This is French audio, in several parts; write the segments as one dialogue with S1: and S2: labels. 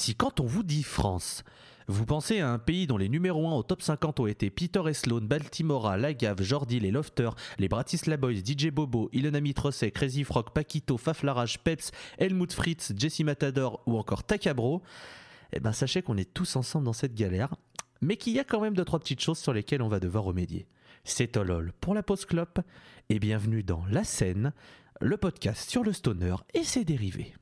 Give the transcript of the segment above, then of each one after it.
S1: Si quand on vous dit France, vous pensez à un pays dont les numéros 1 au top 50 ont été Peter et Sloan, Baltimora, Lagave, Jordi, les Lofters, les Bratislava Boys, DJ Bobo, Ilona Mitrosek, Crazy Frog, Paquito, Faflarage, Peps, Helmut Fritz, Jesse Matador ou encore Takabro, eh ben sachez qu'on est tous ensemble dans cette galère, mais qu'il y a quand même deux trois petites choses sur lesquelles on va devoir remédier. C'est Tolol pour la pause clope et bienvenue dans La Scène, le podcast sur le stoner et ses dérivés.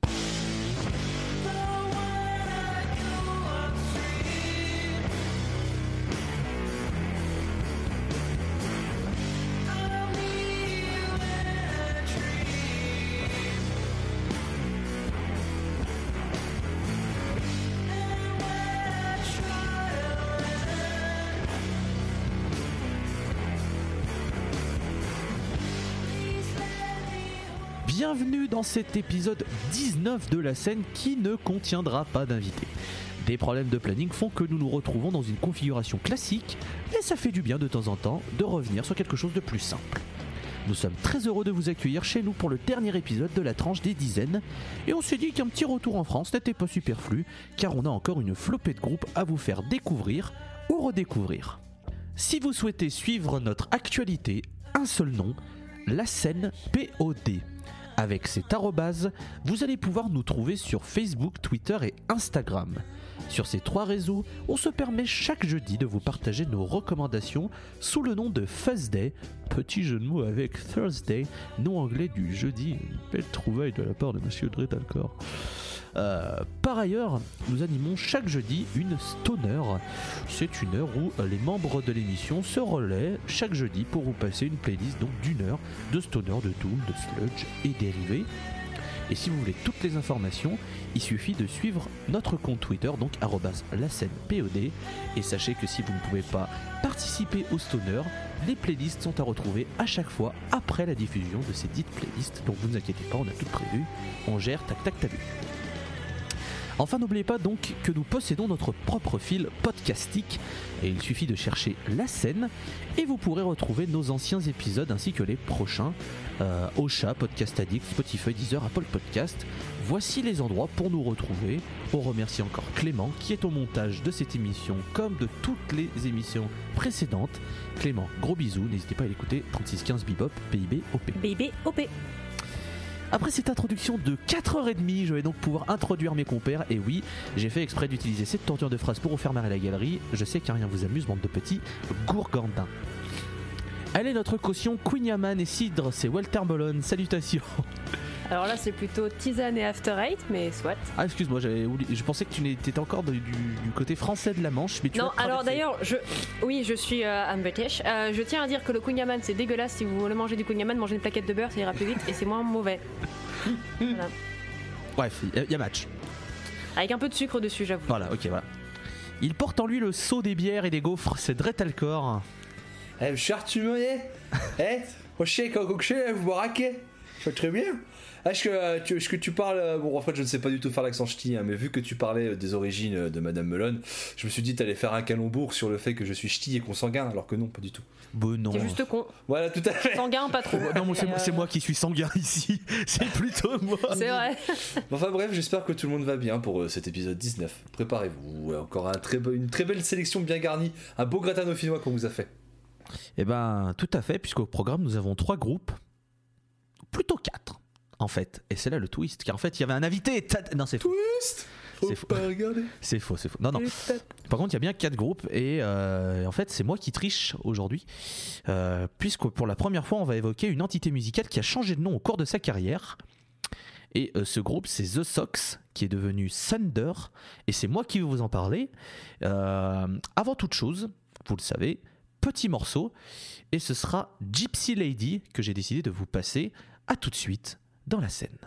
S1: Cet épisode 19 de la scène qui ne contiendra pas d'invités. Des problèmes de planning font que nous nous retrouvons dans une configuration classique, et ça fait du bien de temps en temps de revenir sur quelque chose de plus simple. Nous sommes très heureux de vous accueillir chez nous pour le dernier épisode de la tranche des dizaines, et on s'est dit qu'un petit retour en France n'était pas superflu, car on a encore une flopée de groupes à vous faire découvrir ou redécouvrir. Si vous souhaitez suivre notre actualité, un seul nom, la scène POD. Avec cet arrobase, vous allez pouvoir nous trouver sur Facebook, Twitter et Instagram. Sur ces trois réseaux, on se permet chaque jeudi de vous partager nos recommandations sous le nom de Thursday, petit jeu de mots avec Thursday, nom anglais du jeudi, une belle trouvaille de la part de Monsieur Dretalcor. Euh, par ailleurs, nous animons chaque jeudi une stoner. C'est une heure où les membres de l'émission se relaient chaque jeudi pour vous passer une playlist d'une heure de stoner, de doom, de sludge et dérivés. Et si vous voulez toutes les informations, il suffit de suivre notre compte Twitter, donc la scène POD. Et sachez que si vous ne pouvez pas participer au stoner, les playlists sont à retrouver à chaque fois après la diffusion de ces dites playlists. Donc vous ne vous inquiétez pas, on a tout prévu. On gère tac tac tac. Enfin, n'oubliez pas donc que nous possédons notre propre fil podcastique et il suffit de chercher la scène et vous pourrez retrouver nos anciens épisodes ainsi que les prochains euh, Ocha, Podcast Addict, Spotify, Deezer, Apple Podcast. Voici les endroits pour nous retrouver. On remercie encore Clément qui est au montage de cette émission comme de toutes les émissions précédentes. Clément, gros bisous, n'hésitez pas à l'écouter 3615 Bebop, PIB, OP.
S2: BB OP.
S1: Après cette introduction de 4h30, je vais donc pouvoir introduire mes compères. Et oui, j'ai fait exprès d'utiliser cette torture de phrase pour vous faire marrer la galerie. Je sais qu'un rien vous amuse, bande de petits gourgandins. Est notre caution Queen Yaman et Cidre, c'est Walter Bolon. Salutations.
S2: Alors là, c'est plutôt tisane et after eight, mais soit.
S1: Ah, excuse-moi, j'avais oublié- je pensais que tu étais encore du, du- du côté français de la Manche, mais tu
S2: Non, alors d'ailleurs, je, oui, je suis euh, I'm British. Euh, je tiens à dire que le kunyaman, c'est dégueulasse. Si vous voulez manger du kunyaman, mangez une plaquette de beurre, ça ira plus vite et c'est moins mauvais. Voilà.
S1: Bref, il y, a match.
S2: Avec un peu de sucre dessus, j'avoue.
S1: Voilà, ok, voilà. Il porte en lui le sceau des bières et des gaufres, c'est Dretalcor.
S3: Eh, cher, tu me Eh, moi je sais quand je sais, vous me raquez. Je vais très bien. Est-ce que, euh, tu, est-ce que tu parles. euh, Bon, en fait, je ne sais pas du tout faire l'accent ch'ti, hein, mais vu que tu parlais euh, des origines de Madame Melon, je me suis dit t'allais faire un calembour sur le fait que je suis ch'ti et consanguin, alors que non, pas du tout.
S1: Bon, non.
S2: C'est juste con.
S3: Voilà, tout à fait.
S2: Sanguin, pas trop.
S1: Non, c'est moi,
S2: euh,
S1: qui suis sanguin ici. C'est plutôt moi.
S2: C'est vrai.
S3: Enfin bref, j'espère que tout le monde va bien pour euh, cet épisode 19. Préparez-vous. Ouais, encore un très be- une très belle sélection bien garnie. Un beau gratin dauphinois qu'on vous a fait.
S1: Eh ben, tout à fait, puisqu'au programme, nous avons trois groupes. Plutôt quatre, en fait. Et c'est là le twist, car en fait, il y avait un invité. Non, c'est faux.
S3: Twist
S1: C'est faux. C'est faux, c'est faux. Non, non. Par contre, il y a bien quatre groupes et euh, en fait, c'est moi qui triche aujourd'hui, euh, puisque pour la première fois, on va évoquer une entité musicale qui a changé de nom au cours de sa carrière. Et euh, ce groupe, c'est The Sox, qui est devenu Thunder, et c'est moi qui vais vous en parler. Avant toute chose, vous le savez, petit morceau, et ce sera Gypsy Lady que j'ai décidé de vous passer à tout de suite dans la scène.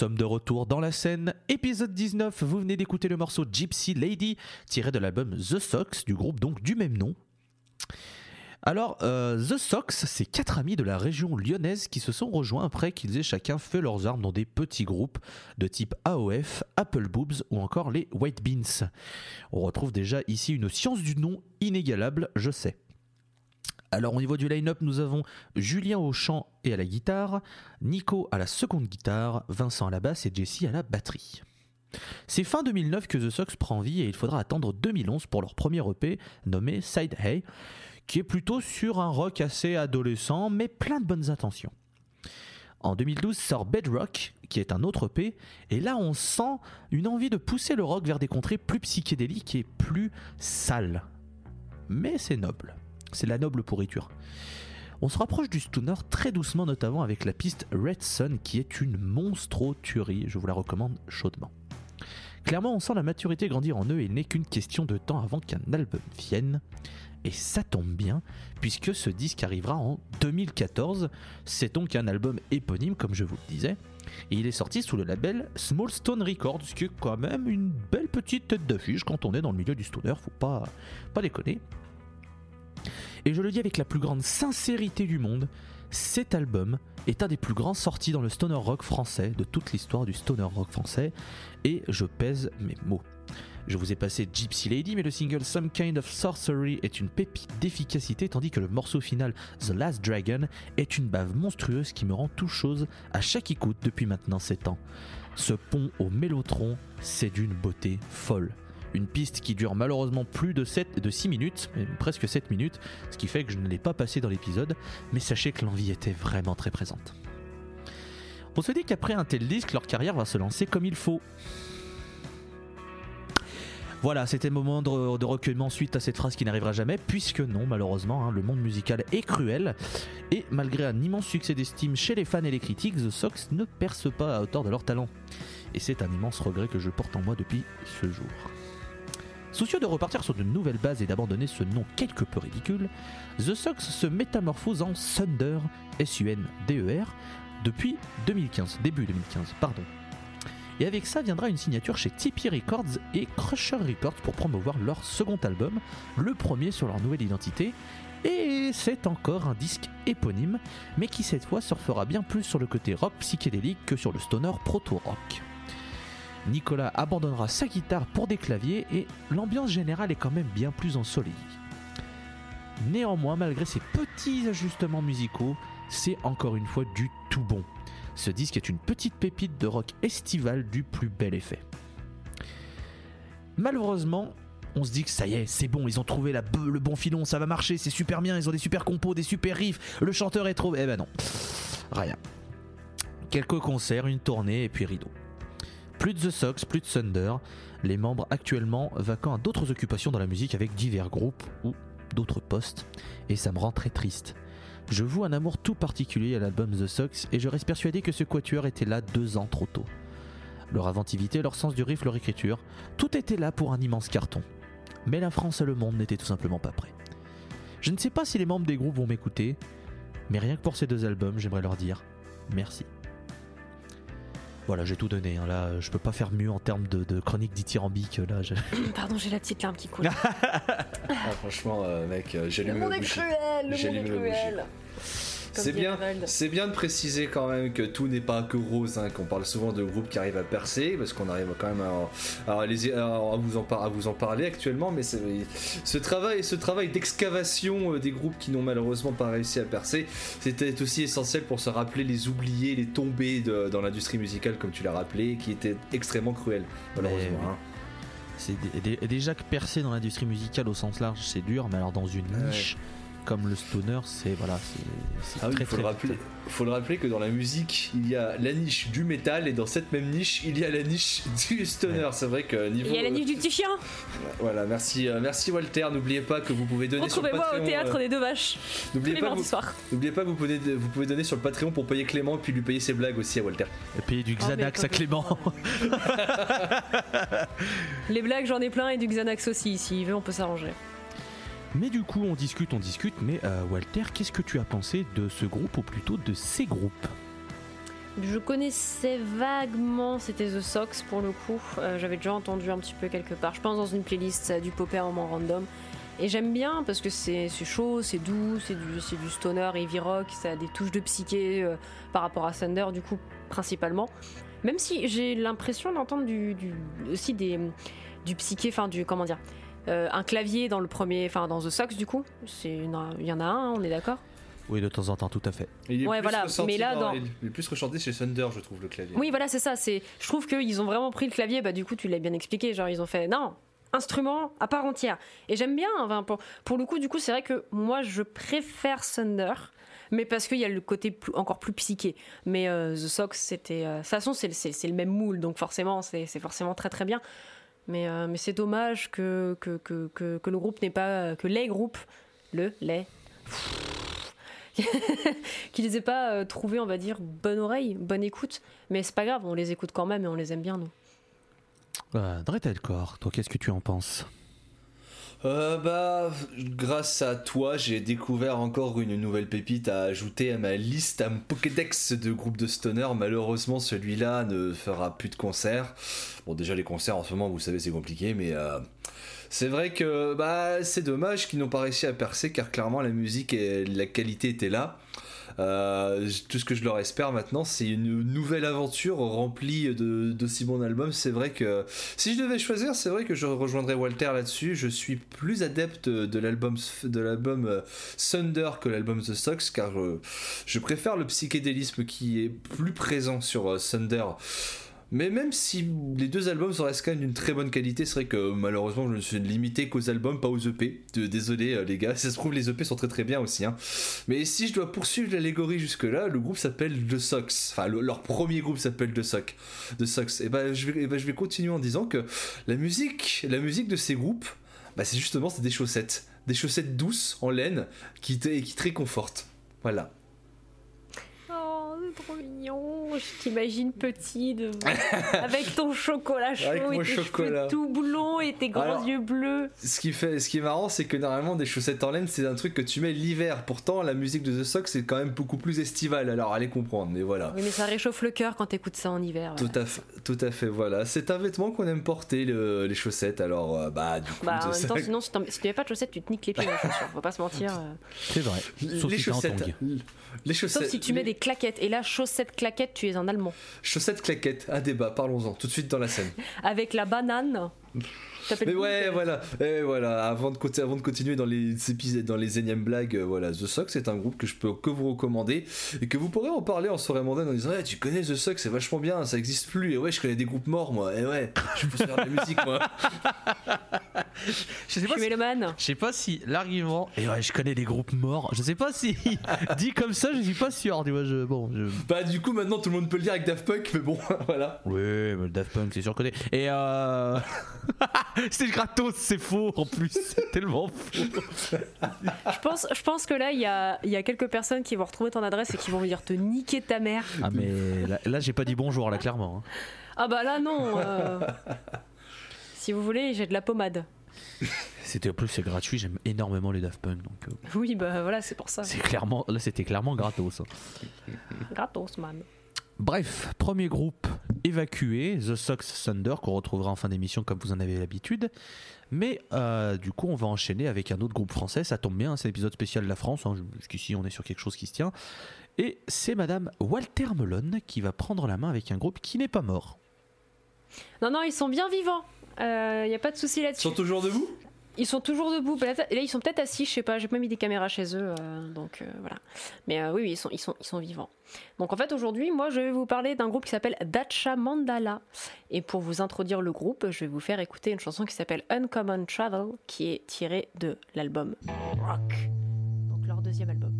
S1: Sommes de retour dans la scène. Épisode 19, vous venez d'écouter le morceau Gypsy Lady, tiré de l'album The Sox, du groupe donc du même nom. Alors, euh, The Sox, c'est quatre amis de la région lyonnaise qui se sont rejoints après qu'ils aient chacun fait leurs armes dans des petits groupes de type AOF, Apple Boobs ou encore les White Beans. On retrouve déjà ici une science du nom inégalable, je sais. Alors au niveau du line-up, nous avons Julien au chant et à la guitare, Nico à la seconde guitare, Vincent à la basse et Jesse à la batterie. C'est fin 2009 que The Sox prend vie et il faudra attendre 2011 pour leur premier EP nommé Side Hey, qui est plutôt sur un rock assez adolescent mais plein de bonnes intentions. En 2012 sort Bedrock, qui est un autre EP, et là on sent une envie de pousser le rock vers des contrées plus psychédéliques et plus sales. Mais c'est noble. C'est la noble pourriture. On se rapproche du stoner très doucement, notamment avec la piste Red Sun, qui est une monstro-tuerie. Je vous la recommande chaudement. Clairement, on sent la maturité grandir en eux et il n'est qu'une question de temps avant qu'un album vienne. Et ça tombe bien, puisque ce disque arrivera en 2014. C'est donc un album éponyme, comme je vous le disais. Il est sorti sous le label Small Stone Records, ce qui est quand même une belle petite tête d'affiche quand on est dans le milieu du stoner, faut pas déconner. Et je le dis avec la plus grande sincérité du monde, cet album est un des plus grands sortis dans le stoner rock français de toute l'histoire du stoner rock français, et je pèse mes mots. Je vous ai passé Gypsy Lady, mais le single Some Kind of Sorcery est une pépite d'efficacité, tandis que le morceau final The Last Dragon est une bave monstrueuse qui me rend tout chose à chaque écoute depuis maintenant 7 ans. Ce pont au mélotron, c'est d'une beauté folle. Une piste qui dure malheureusement plus de, 7, de 6 minutes, presque 7 minutes, ce qui fait que je ne l'ai pas passé dans l'épisode, mais sachez que l'envie était vraiment très présente. On se dit qu'après un tel disque, leur carrière va se lancer comme il faut. Voilà, c'était le moment de, recueillement suite à cette phrase qui n'arrivera jamais, puisque non, malheureusement, hein, le monde musical est cruel. Et malgré un immense succès d'estime chez les fans et les critiques, The Sox ne percent pas à hauteur de leur talent. Et c'est un immense regret que je porte en moi depuis ce jour. Soucieux de repartir sur de nouvelles bases et d'abandonner ce nom quelque peu ridicule, The Sox se métamorphose en Thunder, S-U-N-D-E-R, depuis 2015, début 2015, pardon. Et avec ça viendra une signature chez Tipeee Records et Crusher Records pour promouvoir leur second album, le premier sur leur nouvelle identité. Et c'est encore un disque éponyme, mais qui cette fois surfera bien plus sur le côté rock psychédélique que sur le stoner proto-rock. Nicolas abandonnera sa guitare pour des claviers et l'ambiance générale est quand même bien plus ensoleillée. Néanmoins, malgré ces petits ajustements musicaux, c'est encore une fois du tout bon. Ce disque est une petite pépite de rock estival du plus bel effet. Malheureusement, on se dit que ça y est, c'est bon, ils ont trouvé la le bon filon, ça va marcher, c'est super bien, ils ont des super compos, des super riffs, le chanteur est trop... Eh ben non, rien. Quelques concerts, une tournée et puis rideau. Plus de The Sox, plus de Thunder, les membres actuellement vacants à d'autres occupations dans la musique avec divers groupes ou d'autres postes, et ça me rend très triste. Je voue un amour tout particulier à l'album The Sox et je reste persuadé que ce quatuor était là deux ans trop tôt. Leur inventivité, leur sens du riff, leur écriture, tout était là pour un immense carton. Mais la France et le monde n'étaient tout simplement pas prêts. Je ne sais pas si les membres des groupes vont m'écouter, mais rien que pour ces deux albums, j'aimerais leur dire merci. Voilà, j'ai tout donné. hein. Là, je peux pas faire mieux en termes de, de chronique dithyrambique. Là, je-
S2: Pardon, j'ai la petite larme qui coule.
S3: Ah, franchement, euh, mec, euh,
S2: le
S3: j'allume
S2: monde
S3: la
S2: est cruel, le monde est cruel.
S3: C'est bien, c'est bien de préciser quand même que tout n'est pas que rose, hein, qu'on parle souvent de groupes qui arrivent à percer, parce qu'on arrive quand même à, à les- à- à vous, en par- à vous en parler actuellement, mais c'est- ce travail, ce travail d'excavation euh, des groupes qui n'ont malheureusement pas réussi à percer, c'était aussi essentiel pour se rappeler les oubliés, les tombés de- dans l'industrie musicale, comme tu l'as rappelé, qui étaient extrêmement cruels, malheureusement.
S1: oui.
S3: hein.
S1: C'est déjà que percer dans l'industrie musicale au sens large, c'est dur, mais alors dans une
S3: Ouais.
S1: Comme le stoner, c'est voilà, c'est
S3: Ah oui,
S1: très
S3: il faut
S1: très
S3: le rappeler. faut le rappeler que dans la musique, il y a la niche du métal et dans cette même niche, il y a la niche du stoner. C'est vrai que niveau.
S2: Il y a la niche du petit chien.
S3: Voilà, merci, euh, merci Walter. N'oubliez pas que vous pouvez donner sur le
S2: Retrouvez-moi au théâtre
S3: euh,
S2: des deux vaches. Tous
S3: N'oubliez
S2: les
S3: pas,
S2: mardis
S3: vous,
S2: soirs.
S3: n'oubliez pas que vous pouvez, vous pouvez donner sur le Patreon pour payer Clément et puis lui payer ses blagues aussi à Walter.
S1: Et payer du
S2: Oh, mais
S1: Xanax à. Clément.
S2: Les blagues, j'en ai plein et du Xanax aussi. S'il veut, on peut s'arranger.
S1: Mais du coup, on discute, on discute. Mais euh, Walter, qu'est-ce que tu as pensé de ce groupe ou plutôt de ces groupes?
S2: Je connaissais vaguement, c'était The Sox pour le coup. Euh, J'avais déjà entendu un petit peu quelque part. Je pense dans une playlist, dû popper un moment random. Et j'aime bien parce que c'est chaud, c'est doux, c'est du, du stoner, heavy rock, ça a des touches de psyché euh, par rapport à Thunder, du coup, principalement. Même si j'ai l'impression d'entendre du, du- aussi du psyché, enfin du. Comment dire euh, un clavier dans le premier, enfin dans The Sox du coup, c'est une- il y en a un, hein, on est d'accord?
S1: Oui, de temps en temps, tout à fait.
S3: Il est
S2: Ouais,
S3: plus
S2: voilà, mais là, dans-
S3: Il est plus rechanté chez Thunder, je trouve, le clavier.
S2: Oui, voilà, c'est ça. C'est, je trouve qu'ils ont vraiment pris le clavier. Bah, du coup, tu l'as bien expliqué. Genre, ils ont fait non, instrument à part entière. Et j'aime bien. Enfin, pour, pour le coup, du coup, c'est vrai que moi, je préfère Thunder. Mais parce qu'il y a le côté plus- encore plus psyché. Mais euh, The Sox, c'était. euh, de toute façon, c'est, le- même moule. Donc, forcément, c'est, c'est forcément très très bien. Mais, euh, mais c'est dommage que, que, que, que, le groupe n'ait pas. Que les groupes. Le, les. qu'ils aient pas euh, trouvé, on va dire, bonne oreille, bonne écoute. Mais c'est pas grave, on les écoute quand même et on les aime bien, nous.
S1: Euh, Dretelcore, toi, qu'est-ce que tu en penses?
S3: Euh, bah, grâce à toi, j'ai découvert encore une nouvelle pépite à ajouter à ma liste, à mon Pokédex de groupes de stoner. Malheureusement, celui-là ne fera plus de concerts. Bon, déjà, les concerts en ce moment, vous savez, c'est compliqué, mais euh, c'est vrai que bah, c'est dommage qu'ils n'ont pas réussi à percer, car clairement, la musique et la qualité étaient là. Euh, tout ce que je leur espère maintenant, c'est une nouvelle aventure remplie de, d'aussi bons albums. C'est vrai que si je devais choisir, c'est vrai que je rejoindrais Walter là-dessus. Je suis plus adepte de l'album de l'album euh, Thunder que l'album The Sox, car je, je préfère le psychédélisme qui est plus présent sur euh, Thunder. Mais même si les deux albums sont restent quand même d'une très bonne qualité, c'est vrai que malheureusement je me suis limité qu'aux albums, pas aux EP. Désolé euh, les gars, ça se trouve les EP sont très très bien aussi. hein. Mais si je dois poursuivre l'allégorie jusque-là, le groupe s'appelle The Sox. Enfin, le- leur premier groupe s'appelle The Sox. The Sox. Et ben, je vais, eh ben, je vais continuer en disant que la musique, la musique de ces groupes, bah, c'est justement c'est des chaussettes, des chaussettes douces en laine qui qui te réconfortent. Voilà.
S2: Oh, c'est trop mignon. Je t'imagine petit, de... avec ton chocolat chaud
S3: Avec
S2: et
S3: mon
S2: tes
S3: chocolat.
S2: cheveux tout blonds et tes grands
S3: Alors-
S2: yeux bleus.
S3: Ce qui, fait, ce qui est marrant, c'est que normalement, des chaussettes en laine, c'est un truc que tu mets l'hiver. Pourtant, la musique de The Sox, c'est quand même beaucoup plus estivale. Alors, allez comprendre, mais voilà.
S2: Oui, mais ça réchauffe le cœur quand t'écoutes ça en hiver. voilà.
S3: Tout à fait, tout à fait, voilà. C'est un vêtement qu'on aime porter, le- les chaussettes. Alors, euh, bah, du coup,
S2: Bah, en
S3: c'est
S2: même temps, sinon, si, si tu n'avais pas de chaussettes, tu te niques les pieds chaussures. Faut pas se mentir. euh.
S1: C'est vrai. Sauf
S3: les
S1: si en
S3: chaussettes. Les chaussettes.
S2: Sauf si tu mets des claquettes. Et là, chaussettes claquettes, tu es un Allemand.
S3: Chaussettes claquettes, un débat, parlons-en, tout de suite dans la scène.
S2: Avec la banane.
S3: Mais ouais, voilà, et voilà. Avant de, conti- avant de continuer dans les épisodes, dans les énièmes blagues, euh, voilà, The Sox c'est un groupe que je peux que vous recommander et que vous pourrez en parler en soirée mondaine en disant, ouais, tu connais The Sox, c'est vachement bien, ça existe plus. Et ouais, je connais des groupes morts, moi. Et ouais, je peux faire de la musique, moi.
S1: Je sais
S2: Je suis mélomane.
S1: Je sais pas si l'argument. Et ouais, je connais des groupes morts. Je sais pas si dit comme ça, je suis pas sûr. Tu vois, je bon, je.
S3: Bah, du coup, maintenant tout le monde peut le dire avec Daft Punk, mais bon, voilà.
S1: Oui, mais Daft Punk, c'est sûr que. Et euh. c'est gratos, c'est faux en plus. C'est tellement faux.
S2: Je pense, je pense que là, il y a, y a quelques personnes qui vont retrouver ton adresse et qui vont venir te niquer ta mère.
S1: Ah, mais là, là, j'ai pas dit bonjour, là, clairement. hein.
S2: Ah bah là, non. euh. Si vous voulez, j'ai de la pommade.
S1: C'était en plus, c'est gratuit. J'aime énormément les Daft Punk. Donc, euh,
S2: Oui, bah voilà, c'est pour ça.
S1: c'est clairement. Là, c'était clairement gratos. hein.
S2: Gratos, man.
S1: Bref, premier groupe évacué, The Sox Thunder, qu'on retrouvera en fin d'émission comme vous en avez l'habitude. Mais euh, du coup, on va enchaîner avec un autre groupe français. Ça tombe bien, c'est l'épisode spécial de la France. hein. Jusqu'ici, on est sur quelque chose qui se tient. Et c'est Madame Walter Melon qui va prendre la main avec un groupe qui n'est pas mort.
S2: Non, non, ils sont bien vivants. Il n'y a pas de souci
S3: Ils
S2: là-dessus.
S3: sont toujours debout?
S2: Ils sont toujours debout. Là, ils sont peut-être assis, je sais pas. J'ai pas mis des caméras chez eux, euh, donc euh, voilà. Mais euh, oui, oui, ils sont, ils sont vivants. Donc en fait, aujourd'hui, moi, je vais vous parler d'un groupe qui s'appelle Dacha Mandala. Et pour vous introduire le groupe, je vais vous faire écouter une chanson qui s'appelle Uncommon Travel, qui est tirée de l'album Rock. Donc leur deuxième album.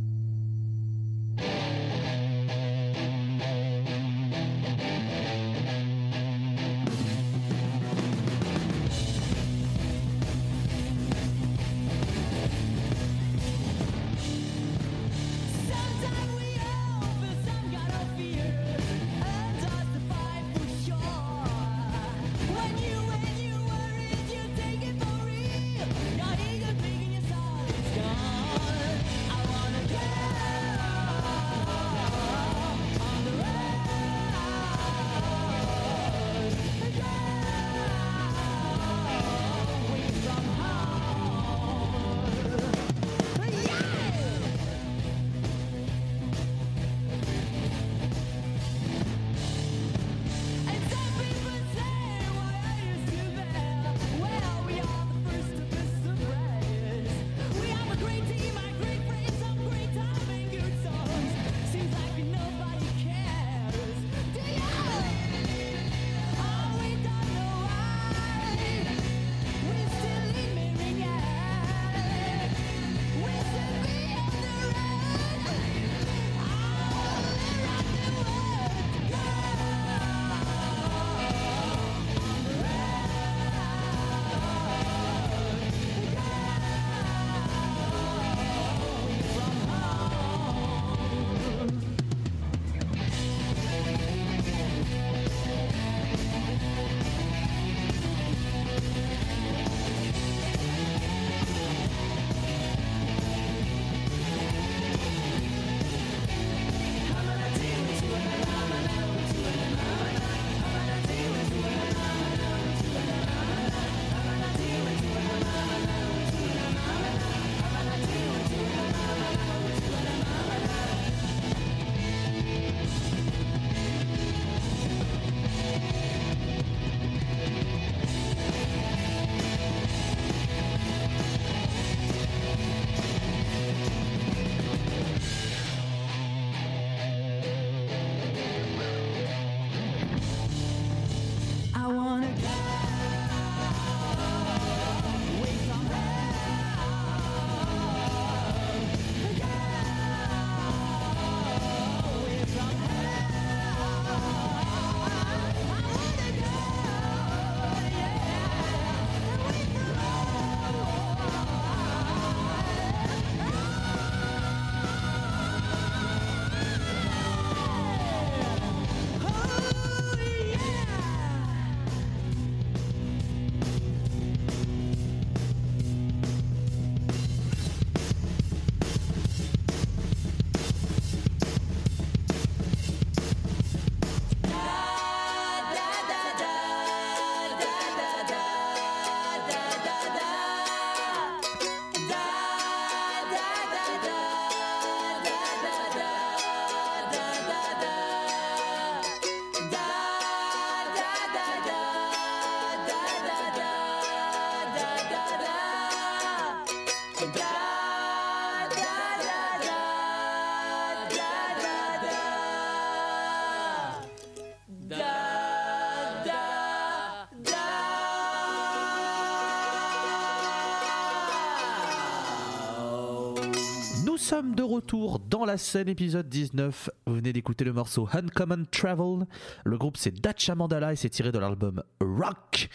S1: Retour dans la scène épisode 19. Vous venez d'écouter le morceau Uncommon Travel. Le groupe c'est Dacha Mandala et c'est tiré de l'album Rock.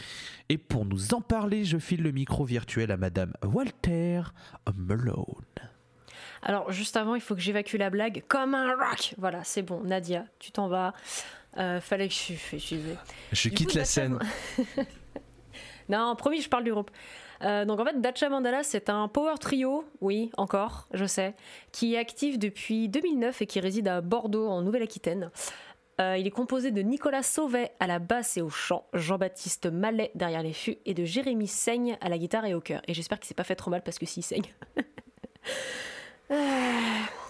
S1: Et pour nous en parler, je file le micro virtuel à Madame Walter Malone.
S2: Alors, juste avant, il faut que j'évacue la blague comme un rock. Voilà, c'est bon. Nadia, tu t'en vas. Euh, fallait que je, je, je-
S3: quitte
S2: coup,
S3: la
S2: Dacha-
S3: scène.
S2: Non, promis, je parle du groupe. Euh, donc en fait, Dacha Mandala, c'est un power trio, oui, encore, je sais, qui est actif depuis 2009 et qui réside à Bordeaux, en Nouvelle-Aquitaine. Euh, il est composé de Nicolas Sauvet à la basse et au chant, Jean-Baptiste Mallet derrière les fûts et de Jérémy Seigne à la guitare et au chœur. Et j'espère qu'il s'est pas fait trop mal parce que s'il saigne. Euh,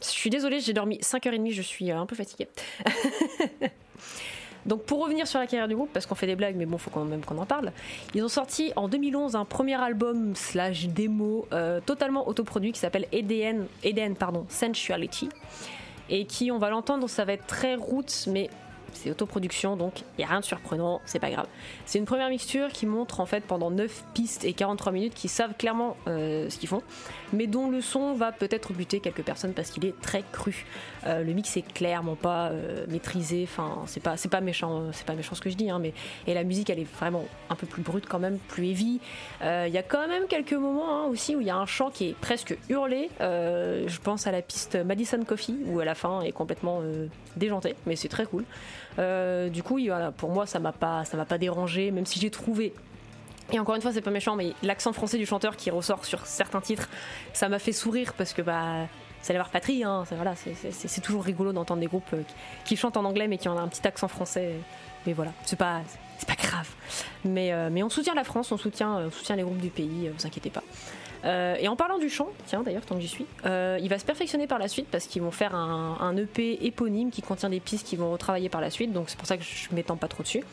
S2: je suis désolée, j'ai dormi 5h30, je suis un peu fatiguée. Donc pour revenir sur la carrière du groupe, parce qu'on fait des blagues, mais bon, faut quand même qu'on en parle. Ils ont sorti en 2011 un premier album slash démo euh, totalement autoproduit qui s'appelle pardon, Sensuality, et qui, on va l'entendre, ça va être très roots, mais c'est autoproduction, donc il n'y a rien de surprenant, c'est pas grave. C'est une première mixture qui montre en fait pendant 9 pistes et 43 minutes qui savent clairement euh, ce qu'ils font, mais dont le son va peut-être buter quelques personnes parce qu'il est très cru. Euh, le mix est clairement pas euh, maîtrisé, enfin c'est pas c'est pas méchant, c'est pas méchant ce que je dis, hein, mais et la musique elle est vraiment un peu plus brute quand même, plus heavy. Il y a quand même quelques moments hein, aussi où il y a un chant qui est presque hurlé. Je pense à la piste Madison Coffee où à la fin est complètement euh, déjanté, mais c'est très cool. Euh, du coup, pour moi ça m'a pas ça m'a pas dérangé, même si j'ai trouvé et encore une fois, c'est pas méchant, mais l'accent français du chanteur qui ressort sur certains titres, ça m'a fait sourire parce que bah, c'est la patrie. Hein, c'est, voilà, c'est, toujours rigolo d'entendre des groupes euh, qui, chantent en anglais mais qui ont un petit accent français. Mais voilà, c'est pas, c'est pas grave. Mais, euh, mais on soutient la France, on soutient, on soutient les groupes du pays, vous inquiétez pas. Euh, et en parlant du chant, tiens d'ailleurs, tant que j'y suis, euh, il va se perfectionner par la suite parce qu'ils vont faire un, EP éponyme qui contient des pistes qu'ils vont retravailler par la suite, donc c'est pour ça que je m'étends pas trop dessus.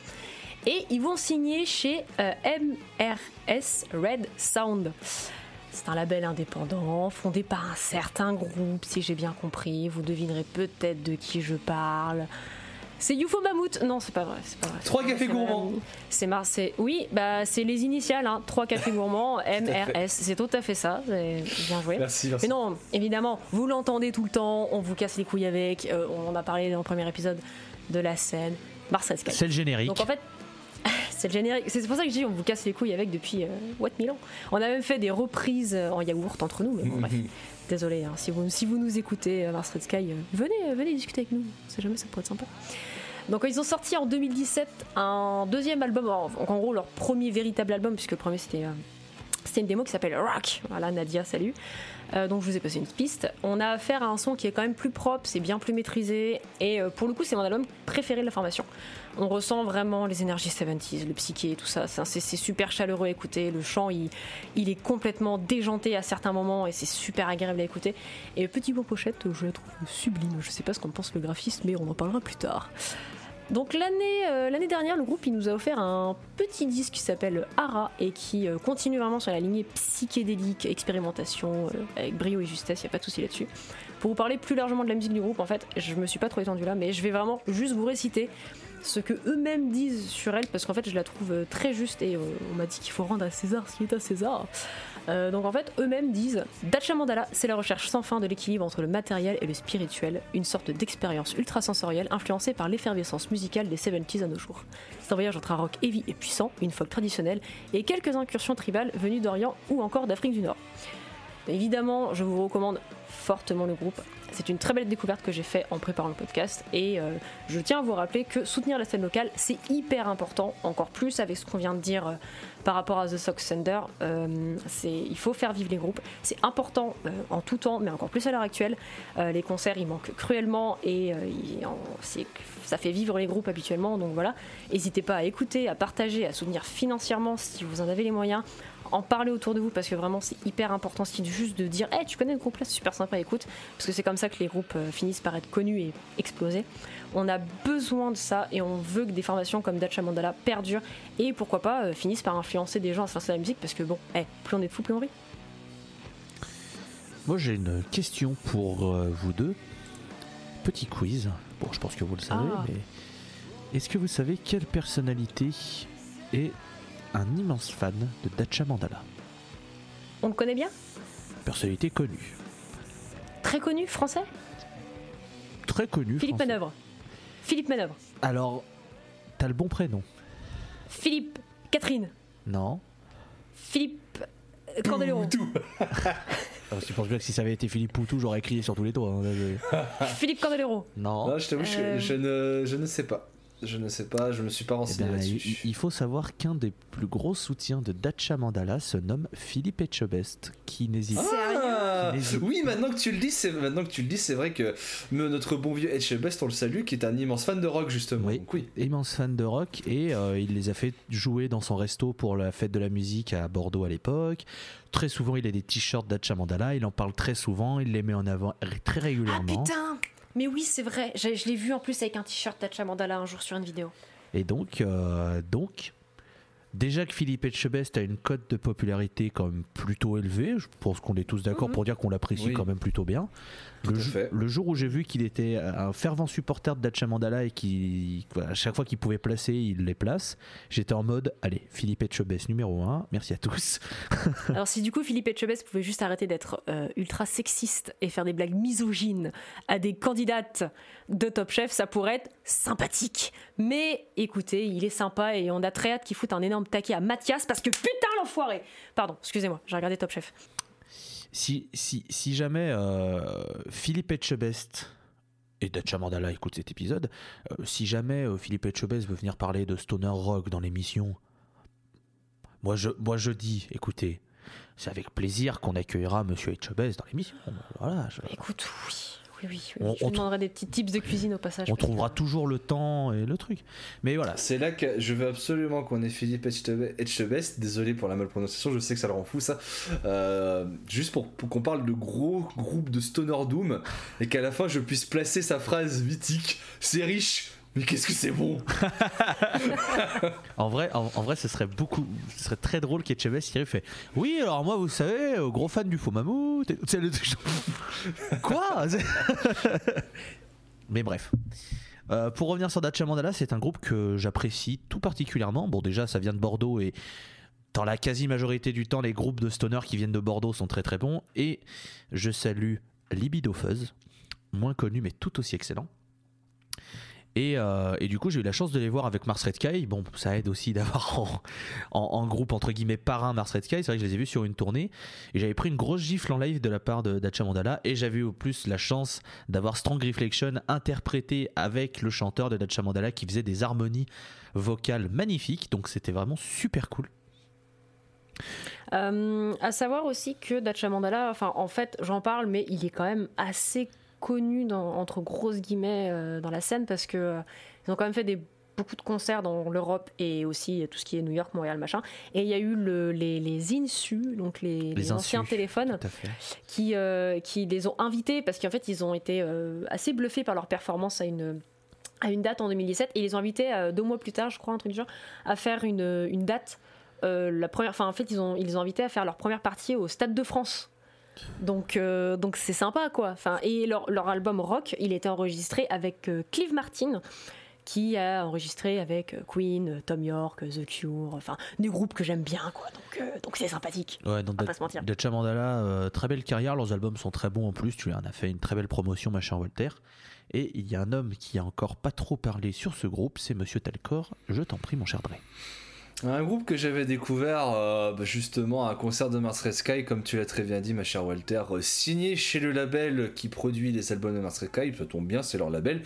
S2: Et ils vont signer chez euh, MRS Red Sound. C'est un label indépendant fondé par un certain groupe, si j'ai bien compris. Vous devinerez peut-être de qui je parle. C'est UFO Mammouth. Non, c'est pas vrai. C'est pas vrai.
S3: Trois cafés gourmands.
S2: C'est mar- c'est- Oui, bah c'est les initiales. Hein. Trois cafés gourmands. MRS. C'est tout à fait ça. Bien joué.
S3: Merci, merci.
S2: Mais non, évidemment, vous l'entendez tout le temps. On vous casse les couilles avec. euh, on en a parlé dans le premier épisode de la scène. Marcel Sky.
S1: C'est le générique.
S2: Donc en fait, c'est le générique. C'est pour ça que je dis on vous casse les couilles avec depuis euh, what mille ans. On a même fait des reprises euh, en yaourt entre nous, mais bon, bref. Désolé, hein, si, vous, si vous nous écoutez, euh, Mars Red Sky, euh, venez, venez discuter avec nous. C'est jamais ça pourrait être sympa. Donc ils ont sorti en 2017 un deuxième album, en, en gros leur premier véritable album, puisque le premier c'était euh, c'était une démo qui s'appelle Rock. Voilà, Nadia, salut. Euh, donc je vous ai passé une piste. On a affaire à un son qui est quand même plus propre, c'est bien plus maîtrisé, et euh, pour le coup c'est mon album préféré de la formation. On ressent vraiment les énergies 70s, le psyché, tout ça. C'est- super chaleureux à écouter. Le chant, il, est complètement déjanté à certains moments et c'est super agréable à écouter. Et petit mot pochette, je la trouve sublime. Je sais pas ce qu'en pense le graphiste, mais on en parlera plus tard. Donc l'année euh, l'année dernière, le groupe il nous a offert un petit disque qui s'appelle Ara et qui euh, continue vraiment sur la lignée psychédélique, expérimentation, euh, avec brio et justesse, il n'y a pas de souci là-dessus. Pour vous parler plus largement de la musique du groupe, en fait, je me suis pas trop étendue là, mais je vais vraiment juste vous réciter ce que eux-mêmes disent sur elle, parce qu'en fait je la trouve euh, très juste et euh, on m'a dit qu'il faut rendre à César ce qui est à César. Euh, donc en fait, eux-mêmes disent Dacha Mandala, c'est la recherche sans fin de l'équilibre entre le matériel et le spirituel, une sorte d'expérience ultrasensorielle influencée par l'effervescence musicale des 70s à nos jours. C'est un voyage entre un rock heavy et puissant, une folk traditionnelle et quelques incursions tribales venues d'Orient ou encore d'Afrique du Nord. Évidemment, je vous recommande fortement le groupe. C'est une très belle découverte que j'ai fait en préparant le podcast et euh, je tiens à vous rappeler que soutenir la scène locale c'est hyper important, encore plus avec ce qu'on vient de dire euh, par rapport à The Sox Thunder. Euh, il faut faire vivre les groupes, c'est important en tout temps, mais encore plus à l'heure actuelle. Les concerts ils manquent cruellement et ça fait vivre les groupes habituellement, donc voilà. N'hésitez pas à écouter, à partager, à soutenir financièrement si vous en avez les moyens en parler autour de vous parce que vraiment c'est hyper important c'est juste de dire hey, tu connais le groupe là c'est super sympa écoute parce que c'est comme ça que les groupes euh, finissent par être connus et exploser on a besoin de ça et on veut que des formations comme Dacha Mandala perdurent et pourquoi pas euh, finissent par influencer des gens à se lancer dans la musique parce que bon hey, plus on est de fous plus on rit
S1: Moi j'ai une question pour euh, vous deux. Petit quiz. Bon, je pense que vous le savez,
S2: Ah.
S1: mais est-ce que vous savez quelle personnalité est un immense fan de Dacha Mandala
S2: on le connaît bien?
S1: Personnalité connue.
S2: très connu français?
S1: Très connue.
S2: Philippe
S1: français.
S2: Manœuvre Philippe Manœuvre
S1: Alors, t'as le bon prénom
S2: Philippe Catherine
S1: Non.
S2: Philippe euh, Candelero
S1: Alors, tu penses bien que si ça avait été Philippe Poutou, j'aurais crié sur tous les toits. hein,
S2: Philippe Candelero
S1: Non.
S3: Non, je t'avoue, je-
S2: Euh.
S3: je, ne, je ne sais pas. Je ne sais pas, je me suis pas
S1: Eh
S3: renseigné
S1: ben,
S3: là-dessus.
S1: il, faut savoir qu'un des plus gros soutiens de Dacha Mandala se nomme Philippe Etchebest, qui n'hésite
S3: Ah, oui, maintenant que tu le dis, c'est maintenant que tu le dis, c'est vrai que notre bon vieux Edge Best, on le salue, qui est un immense fan de rock justement.
S1: Oui.
S3: Donc oui.
S1: immense fan de rock et euh, il les a fait jouer dans son resto pour la fête de la musique à Bordeaux à l'époque. Très souvent, il a des t-shirts Dacha Mandala, il en parle très souvent, il les met en avant très
S2: Ah
S1: régulièrement.
S2: putain Mais oui, c'est vrai. Je, je l'ai vu en plus avec un t-shirt Tacha Mandala un jour sur une vidéo.
S1: et donc, euh, donc, Déjà que Philippe Etchebest a une cote de popularité quand même plutôt élevée, je pense qu'on est tous d'accord
S2: Mhm.
S1: pour dire qu'on l'apprécie
S3: Oui.
S1: quand même plutôt bien. Le,
S3: à
S1: jou-
S3: fait.
S1: le jour où j'ai vu qu'il était un fervent supporter de Dacha Mandala et qu'à chaque fois qu'il pouvait placer, il les place, j'étais en mode allez, Philippe Etchebest numéro 1, merci à tous.
S2: Alors si du coup Philippe Etchebest pouvait juste arrêter d'être euh, ultra sexiste et faire des blagues misogynes à des candidates de Top Chef, ça pourrait être sympathique. Mais écoutez, il est sympa et on a très hâte qu'il foute un énorme taquet à Mathias parce que putain l'enfoiré Pardon, excusez-moi, j'ai regardé Top Chef.
S1: Si, si, si jamais euh, Philippe Etchebest et Dacha Mandala écoutent cet épisode, euh, si jamais euh, Philippe Etchebest veut venir parler de Stoner Rock dans l'émission, moi je, moi je dis, écoutez, c'est avec plaisir qu'on accueillera Monsieur Etchebest dans l'émission.
S2: Écoute, oui, oui, oui.
S1: On-
S2: je
S1: on
S2: lui demanderai des petits tips de cuisine au passage.
S1: on
S2: que-
S1: trouvera toujours le temps et le truc. Mais voilà,
S3: C'est là que je veux absolument qu'on ait Philippe Etchebe- Etchebest. Désolé pour la malprononciation, je sais que ça le rend fou ça. Euh, juste pour, pour qu'on parle de gros groupes de Stoner Doom et qu'à la fin je puisse placer sa phrase mythique C'est riche, mais qu'est-ce que c'est bon
S1: en vrai, en, en vrai, ce serait beaucoup, ce serait très drôle qu'Etchebest il fait. Oui, alors moi, vous savez, euh, gros fan du faux mammouth. et- le- Quoi Mais bref. Euh, pour revenir sur Dacha Mandala, c'est un groupe que j'apprécie tout particulièrement. Bon, déjà, ça vient de Bordeaux et dans la quasi-majorité du temps, les groupes de stoner qui viennent de Bordeaux sont très très bons. Et je salue Libido Fuzz, moins connu mais tout aussi excellent. Et, euh, et du coup, j'ai eu la chance de les voir avec Mars Red Sky. Bon, ça aide aussi d'avoir en groupe, entre guillemets, parrain Mars Red Sky. C'est vrai que je les ai vus sur une tournée. Et j'avais pris une grosse gifle en live de la part de Dacha Mandala. Et j'avais eu au plus la chance d'avoir Strong Reflection interprété avec le chanteur de Dacha Mandala qui faisait des harmonies vocales magnifiques. Donc c'était vraiment super cool.
S2: Euh, à savoir aussi que Dacha Mandala, enfin en fait j'en parle, mais il est quand même assez connu dans- entre grosses guillemets euh, dans la scène parce que euh, ils ont quand même fait des beaucoup de concerts dans l'Europe et aussi tout ce qui est New York, Montréal, machin. Et il y a eu le- les, les INSU, donc les, les anciens
S1: insus.
S2: téléphones, qui, euh, qui les ont invités parce qu'en fait ils ont été assez bluffés par leur performance à une à une date en 2017 et ils les ont invités euh, deux mois plus tard je crois un truc du genre à faire une, une date euh, la première enfin en fait ils ont ils les ont invités à faire leur première partie au Stade de France donc euh, donc c'est sympa quoi enfin et leur, leur album rock il était enregistré avec euh, Clive Martin qui a enregistré avec euh, Queen, Tom York, The Cure, enfin des groupes que j'aime bien quoi. Donc euh, donc c'est sympathique.
S1: Ouais, donc
S2: va pas se mentir.
S1: Dacha Mandala, euh, très belle carrière, leurs albums sont très bons en plus, tu en as fait une très belle promotion, ma chère Walter. Et il y a un homme qui a encore pas trop parlé sur ce groupe, c'est Monsieur Talcor. Je t'en prie, mon cher Dre.
S3: Un groupe que j'avais découvert euh, bah, justement à un concert de Mars Red Sky, comme tu l'as très bien dit, ma chère Walter, euh, signé chez le label qui produit les albums de Mars Red Sky, ça tombe bien, c'est leur label.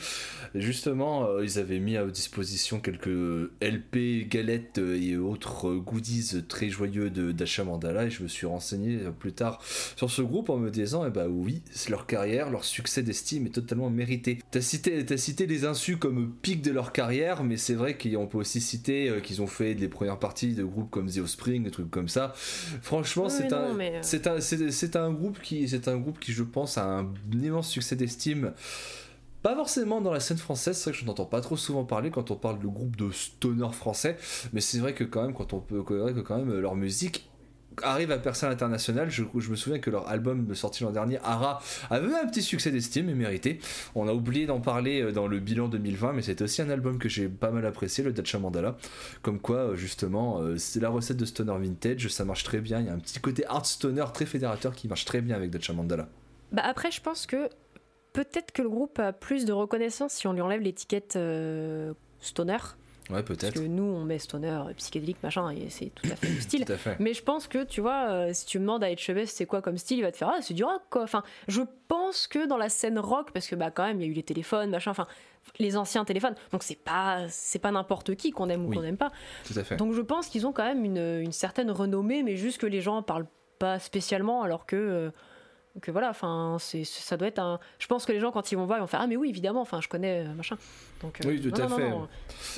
S3: Justement, euh, ils avaient mis à disposition quelques LP, galettes et autres goodies très joyeux d'Acha Mandala, et je me suis renseigné plus tard sur ce groupe en me disant, eh bah oui, leur carrière, leur succès d'estime est totalement mérité. T'as cité, t'as cité les insus comme pic de leur carrière, mais c'est vrai qu'on peut aussi citer qu'ils ont fait des premières parties de groupes comme The Offspring, des trucs comme ça. Franchement,
S2: Oui,
S3: c'est
S2: non,
S3: un,
S2: mais, euh,
S3: c'est un, c'est, c'est un groupe qui, c'est un groupe qui, je pense, a un immense succès d'estime. Pas forcément dans la scène française, c'est vrai que je n'entends pas trop souvent parler quand on parle de groupe de stoner français, mais c'est vrai que quand même, quand on peut, c'est que quand même leur musique arrive à percer à l'international. Je, me souviens que leur album sorti l'an dernier, Ara, avait un petit succès d'estime et mérité. On a oublié d'en parler euh, dans le bilan 2020, mais c'était aussi un album que j'ai pas mal apprécié, le Dacha Mandala. Comme quoi, euh, justement, euh, c'est la recette de Stoner Vintage, ça marche très bien. Il y a un petit côté art stoner très fédérateur qui marche très bien avec Dacha Mandala.
S2: Bah après, je pense que peut-être que le groupe a plus de reconnaissance si on lui enlève l'étiquette stoner.
S3: Ouais,
S2: Parce
S3: peut-être.
S2: que nous, on met stoner, euh, psychédélique, machin, et c'est tout à fait le style.
S3: Tout à fait.
S2: Mais je pense que, tu vois, euh, si tu demandes à Etchebest c'est quoi comme style, il va te faire Ah, c'est du rock, quoi. Enfin, je pense que dans la scène rock, parce que, bah, quand même, il y a eu les téléphones, machin, enfin, les anciens téléphones, donc c'est pas, c'est pas n'importe qui qu'on aime ou
S3: Oui.
S2: qu'on n'aime pas.
S3: Tout à fait.
S2: Donc je pense qu'ils ont quand même une, une certaine renommée, mais juste que les gens en parlent pas spécialement, alors que. euh, que voilà, enfin, c'est, ça doit être un. Je pense que les gens, quand ils vont voir, ils vont faire Ah, mais oui, évidemment, enfin, je connais, euh, machin. Donc, euh,
S3: Oui, tout
S2: non,
S3: à
S2: non,
S3: fait.
S2: non, non.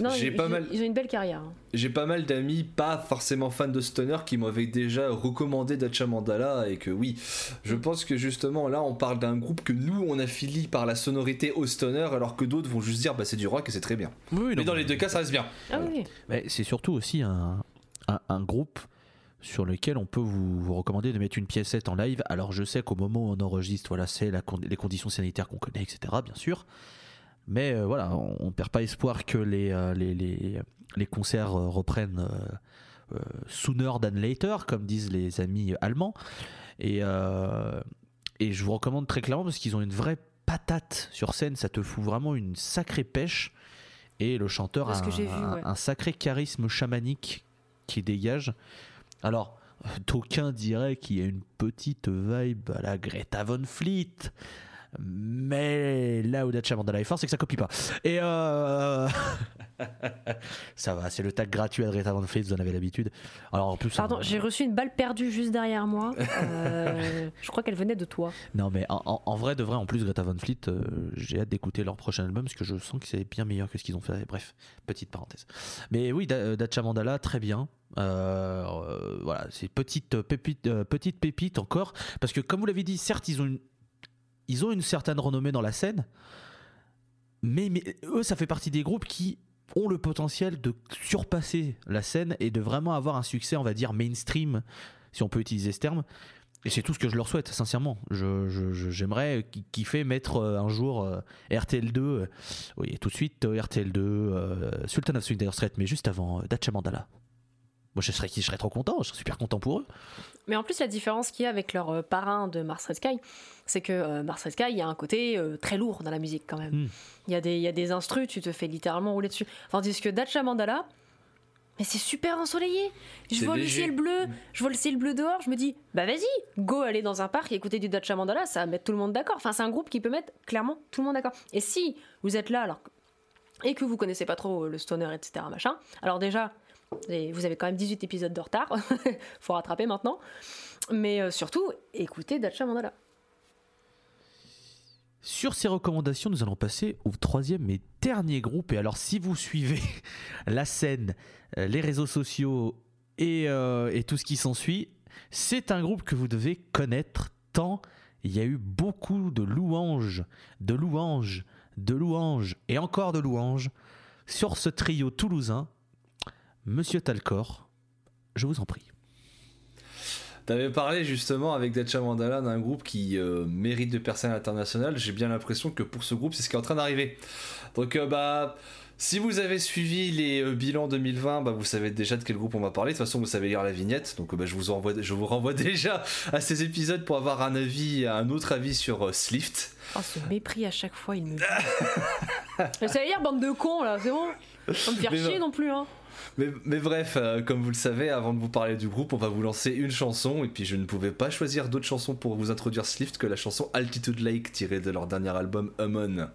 S2: Non,
S3: J'ai
S2: ils,
S3: pas
S2: ils-
S3: mal-
S2: ils ont une belle carrière. hein.
S3: J'ai pas mal d'amis, pas forcément fans de Stoner, qui m'avaient déjà recommandé Dacha Mandala et que oui, je pense que justement là on parle d'un groupe que nous on affilie par la sonorité au Stoner alors que d'autres vont juste dire bah c'est du rock et c'est très bien.
S1: Oui,
S3: Mais dans les deux cas ça reste bien.
S2: Ah oui.
S1: Mais c'est surtout aussi un, un, un groupe sur lequel on peut vous, vous recommander de mettre une piécette en live. Alors je sais qu'au moment où on enregistre, voilà, c'est con- les conditions sanitaires qu'on connaît, etc. Bien sûr. Mais euh, voilà, on, on perd pas espoir que les, euh, les, les, les concerts euh, reprennent sooner than later, comme disent les amis allemands. Et, et je vous recommande très clairement parce qu'ils ont une vraie patate sur scène, ça te fout vraiment une sacrée pêche. Et le chanteur a un,
S2: vu, ouais.
S1: un sacré charisme chamanique qui dégage. Alors, d'aucuns diraient qu'il y a une petite vibe à la Greta Von Fleet. Mais là où Dacha Mandala est fort, c'est que ça copie pas. Et euh... ça va, c'est le tag gratuit à Greta Van Fleet, vous en avez l'habitude. Alors en plus,
S2: Pardon,
S1: on-
S2: j'ai reçu une balle perdue juste derrière moi. Euh, je crois qu'elle venait de toi.
S1: Non, mais en, en- en vrai, de vrai, en plus, Greta Van Fleet, euh, j'ai hâte d'écouter leur prochain album parce que je sens que c'est bien meilleur que ce qu'ils ont fait. Bref, petite parenthèse. Mais oui, Da- Dacha Mandala, très bien. Voilà, c'est petite pépite, petite pépite encore. Parce que, comme vous l'avez dit, certes, ils ont une, ils ont une certaine renommée dans la scène. Mais, eux, ça fait partie des groupes qui ont le potentiel de surpasser la scène et de vraiment avoir un succès, on va dire, mainstream, si on peut utiliser ce terme. Et c'est tout ce que je leur souhaite, sincèrement. Je, j'aimerais ki- kiffer mettre euh, un jour euh, RTL2, euh, oui, tout de suite euh, RTL2, euh, Sultan of Swing Dire mais juste avant Dacha Mandala. Moi, je serais, je serais trop content, je serais super content pour eux.
S2: Mais en plus, la différence qu'il y a avec leur euh, parrain de Mars Red Sky, c'est que euh, Mars Red Sky, il y a un côté euh, très lourd dans la musique quand même.
S1: Mm.
S2: Il y, a des- il y a des instrus, tu te fais littéralement rouler dessus. Tandis que Dacha Mandala, mais c'est super ensoleillé. Je vois le ciel bleu, je vois le ciel bleu dehors, je me dis, bah vas-y, go aller dans un parc et écouter du Dacha Mandala, ça va mettre tout le monde d'accord. Enfin, c'est un groupe qui peut mettre clairement tout le monde d'accord. Et si vous êtes là alors et que vous connaissez pas trop le stoner, etc., machin, alors déjà, et vous avez quand même 18 épisodes de retard, faut rattraper maintenant. Mais euh, surtout, écoutez Dacha Mandala.
S1: Sur ces recommandations, nous allons passer au troisième et dernier groupe. Et alors, si vous suivez la scène, euh, les réseaux sociaux et, euh, et tout ce qui s'ensuit, c'est un groupe que vous devez connaître tant il y a eu beaucoup de louanges, de louanges, de louanges et encore de louanges sur ce trio toulousain. Monsieur Talcor, je vous en prie.
S3: T'avais parlé justement avec Dacha Mandala d'un groupe qui euh, mérite de percer à l'international. J'ai bien l'impression que pour ce groupe, c'est ce qui est en train d'arriver. Donc, euh, bah, si vous avez suivi les euh, bilans 2020, bah, vous savez déjà de quel groupe on va parler. De toute façon, vous savez lire la vignette. Donc, euh, bah, je, vous envoie, je vous renvoie déjà à ces épisodes pour avoir un avis, un autre avis sur euh, Slift.
S2: Oh, ce mépris à chaque fois, il me. Ça veut dire bande de cons là, c'est bon Faut me faire chier
S3: non.
S2: non plus, hein.
S3: Mais, bref, euh, comme vous le savez, avant de vous parler du groupe, on va vous lancer une chanson. Et puis, je ne pouvais pas choisir d'autre chanson pour vous introduire Slift que la chanson Altitude Lake tirée de leur dernier album Hummon.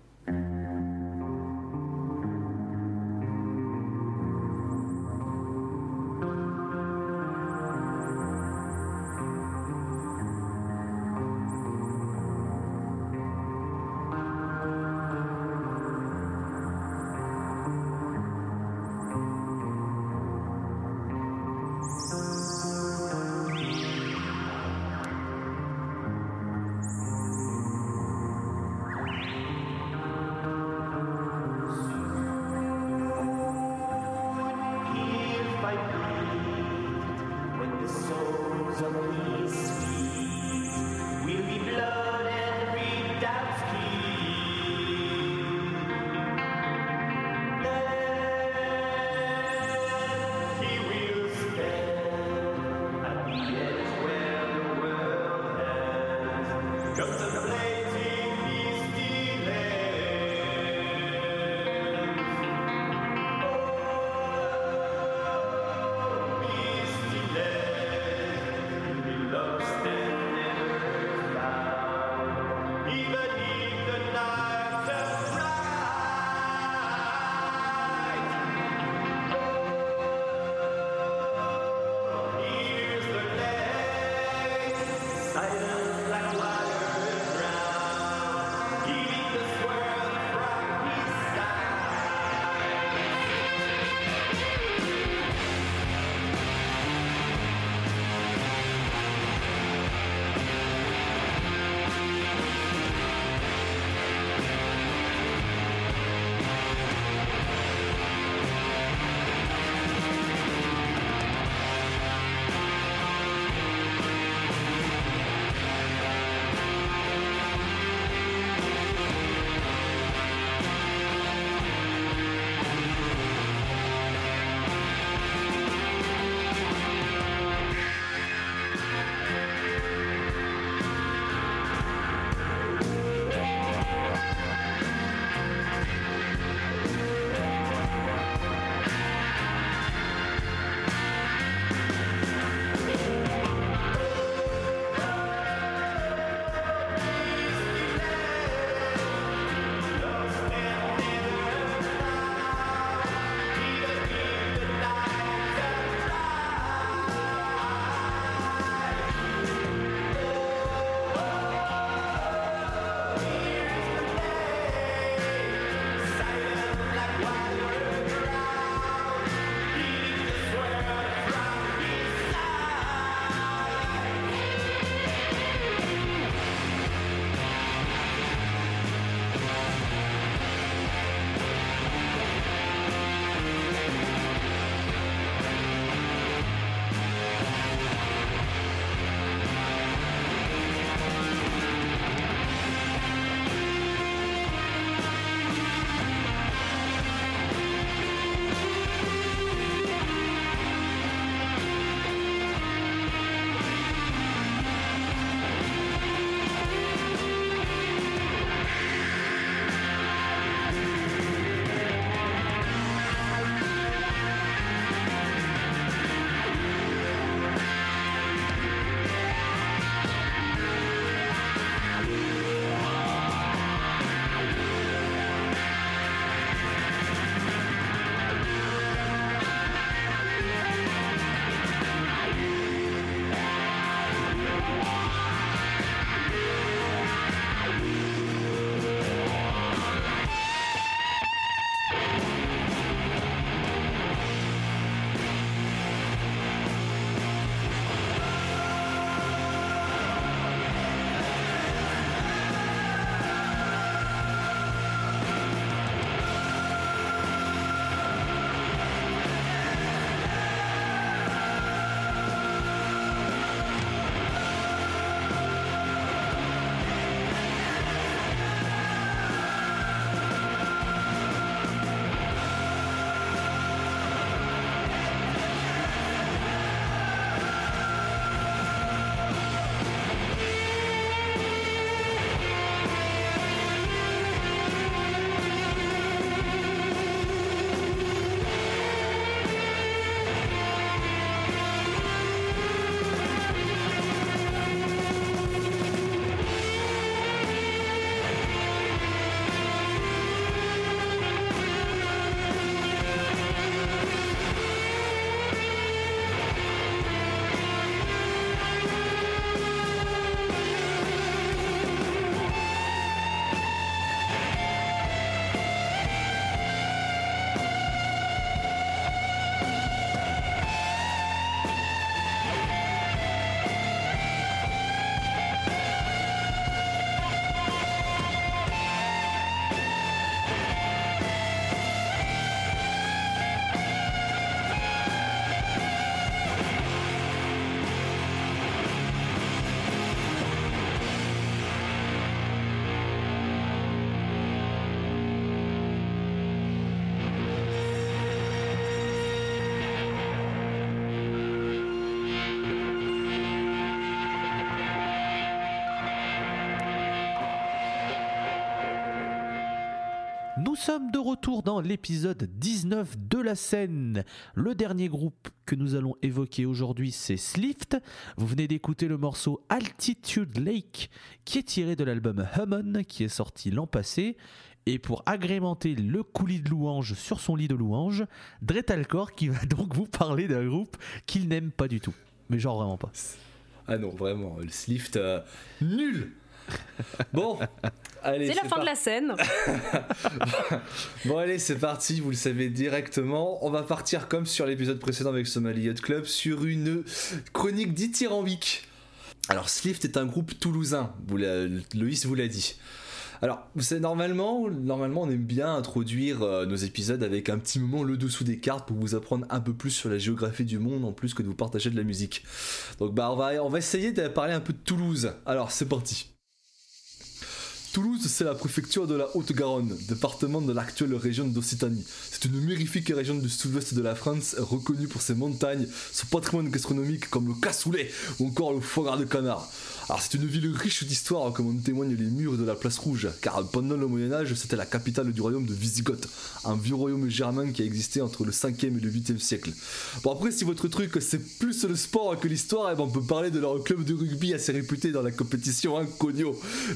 S1: Retour dans l'épisode 19 de la scène. Le dernier groupe que nous allons évoquer aujourd'hui, c'est Slift. Vous venez d'écouter le morceau Altitude Lake, qui est tiré de l'album Hummon, qui est sorti l'an passé. Et pour agrémenter le coulis de louange sur son lit de louange, Dretalcore qui va donc vous parler d'un groupe qu'il n'aime pas du tout. Mais genre vraiment pas.
S3: Ah non, vraiment, le Slift, euh, nul Bon, allez.
S2: C'est la fin de la scène.
S3: Bon allez, c'est parti, vous le savez directement. On va partir comme sur l'épisode précédent avec Somali Yacht Club sur une chronique dithyrambique. Alors Slift est un groupe toulousain, vous Loïs vous l'a dit. Alors, c'est normalement, normalement, on aime bien introduire euh, nos épisodes avec un petit moment le dessous des cartes pour vous apprendre un peu plus sur la géographie du monde en plus que de vous partager de la musique. Donc, bah, on va, on va essayer de parler un peu de Toulouse. Alors, c'est parti. Toulouse, c'est la préfecture de la Haute-Garonne, département de l'actuelle région d'Occitanie. C'est une mirifique région du sud-ouest de la France, reconnue pour ses montagnes, son patrimoine gastronomique comme le cassoulet ou encore le foie gras de canard. Alors c'est une ville riche d'histoire comme en témoignent les murs de la place rouge, car pendant le Moyen-Âge, c'était la capitale du royaume de Visigoth, un vieux royaume germain qui a existé entre le 5e et le 8e siècle. Bon après, si votre truc c'est plus le sport que l'histoire, eh ben, on peut parler de leur club de rugby assez réputé dans la compétition, hein.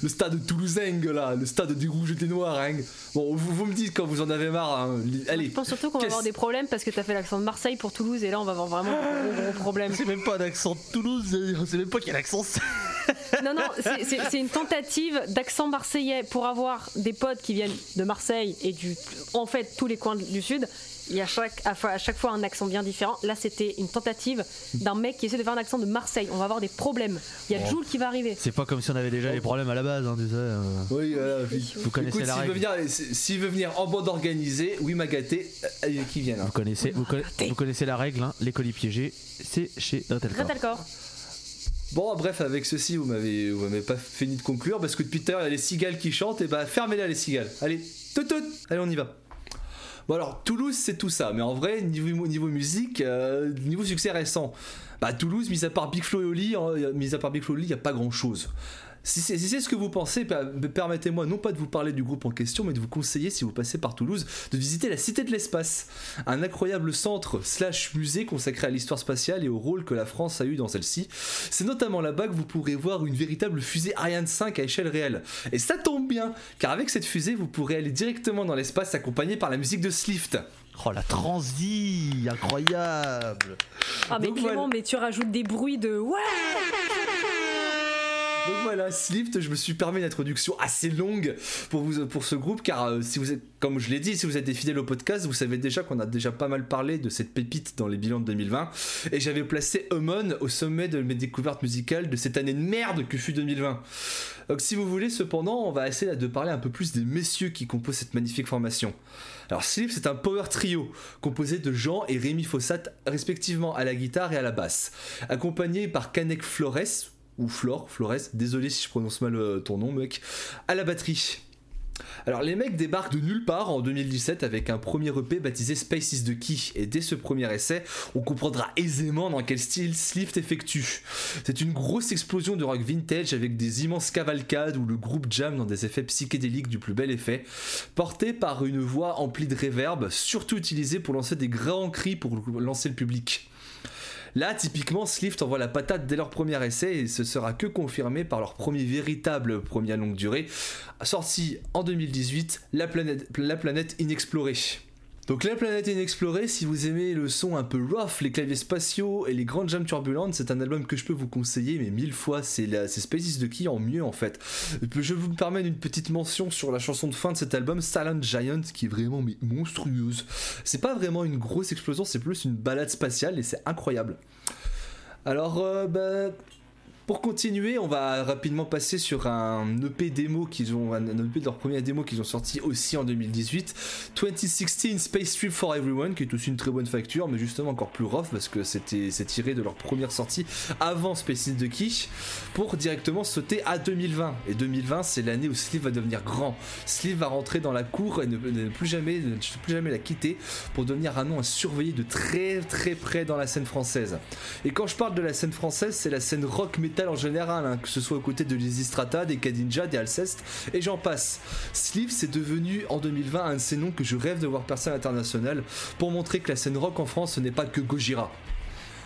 S3: Le stade toulousain, là, le stade du rouge et des noirs, hein. Bon, vous, vous me dites quand vous en avez marre, hein. Li-
S2: Je
S3: allez.
S2: pense surtout qu'on va avoir des problèmes parce que t'as fait l'accent de Marseille pour Toulouse et là on va avoir vraiment de gros, gros problèmes.
S1: C'est même pas un accent de Toulouse, c'est même pas quel accent c'est.
S2: Non, non, c'est- c'est c'est une tentative d'accent marseillais pour avoir des potes qui viennent de Marseille et du, en fait, tous les coins du sud. Il y a chaque, à, à chaque fois un accent bien différent. Là, c'était une tentative d'un mec qui essaie de faire un accent de Marseille. On va avoir des problèmes. Il y a
S1: Bon.
S2: Jules qui va arriver.
S1: C'est pas comme si on avait déjà les problèmes à la base, hein, tu sais. euh.
S3: Oui, voilà, oui.
S1: Vous connaissez
S3: Écoute,
S1: la
S3: s'il veut
S1: règle.
S3: venir, s'il veut venir en bande organisée, oui, Magaté, euh, qui vienne. hein.
S1: Vous connaissez, vous, conna- vous connaissez la règle, hein, les colis piégés, c'est chez.
S2: Gretelcore.
S3: Bon, bref, avec ceci, vous m'avez, vous m'avez pas fini de conclure parce que depuis tout à l'heure, il y a les cigales qui chantent, et bah fermez-la les cigales. Allez, tout, tout, allez, on y va. Bon, alors, Toulouse, c'est tout ça, mais en vrai, niveau, musique, euh, niveau succès récent, bah Toulouse, mis à part Big Flo et Oli, hein, y mis à part Big Flo et Oli, il n'y a pas grand chose. Si c'est si c'est ce que vous pensez, per- permettez-moi non pas de vous parler du groupe en question, mais de vous conseiller, si vous passez par Toulouse, de visiter la Cité de l'Espace, un incroyable centre slash musée consacré à l'histoire spatiale et au rôle que la France a eu dans celle-ci. C'est notamment là-bas que vous pourrez voir une véritable fusée Ariane 5 à échelle réelle. Et ça tombe bien, car avec cette fusée, vous pourrez aller directement dans l'espace accompagné par la musique de Slift.
S1: Oh la transi, incroyable.
S2: Ah, mais
S3: Donc,
S2: Clément,
S3: voilà.
S2: mais tu rajoutes des bruits de ouais
S3: Donc voilà, Slift, je me suis permis une introduction assez longue pour, vous, pour ce groupe, car euh, si vous êtes, comme je l'ai dit, si vous êtes des fidèles au podcast, vous savez déjà qu'on a déjà pas mal parlé de cette pépite dans les bilans de 2020, et j'avais placé Hummon au sommet de mes découvertes musicales de cette année de merde que fut 2020. Donc si vous voulez, cependant, on va essayer de parler un peu plus des messieurs qui composent cette magnifique formation. Alors Slift, c'est un power trio composé de Jean et Rémi Fossat, respectivement à la guitare et à la basse, accompagné par Kanek Flores, ou Flore, Flores, désolé si je prononce mal euh, ton nom mec, à la batterie. Alors les mecs débarquent de nulle part en 2017 avec un premier EP baptisé Space is the Key et dès ce premier essai on comprendra aisément dans quel style Slift effectue. C'est une grosse explosion de rock vintage avec des immenses cavalcades où le groupe jam dans des effets psychédéliques du plus bel effet, porté par une voix emplie de réverb, surtout utilisée pour lancer des grands cris pour lancer le public. Là, typiquement, Slift envoie la patate dès leur premier essai et ce sera que confirmé par leur premier véritable premier à longue durée, sorti en 2018, La planète, la planète inexplorée. Donc la planète inexplorée, si vous aimez le son un peu rough, les claviers spatiaux et les grandes jams turbulentes, c'est un album que je peux vous conseiller, mais mille fois, c'est Spaces de qui en mieux en fait. Je vous permets une petite mention sur la chanson de fin de cet album, Silent Giant, qui est vraiment mais, monstrueuse. C'est pas vraiment une grosse explosion, c'est plus une balade spatiale et c'est incroyable. Alors, euh, bah, pour continuer, on va rapidement passer sur un EP démo qu'ils ont, un EP de leur premier démo qu'ils ont sorti aussi en 2018, 2016 Space Trip for Everyone, qui est aussi une très bonne facture, mais justement encore plus rough parce que c'était c'est tiré de leur première sortie avant Space in the Key, pour directement sauter à 2020. Et 2020, c'est l'année où Sleeve va devenir grand. Sleeve va rentrer dans la cour et ne, plus jamais, plus jamais la quitter pour devenir un nom à surveiller de très très près dans la scène française. Et quand je parle de la scène française, c'est la scène rock metal en général, hein, que ce soit aux côtés de Lysistrata, des Kadinja, des Alceste, et j'en passe. Sleeve, c'est devenu en 2020 un de ces noms que je rêve de voir percer à l'international pour montrer que la scène rock en France, ce n'est pas que Gojira.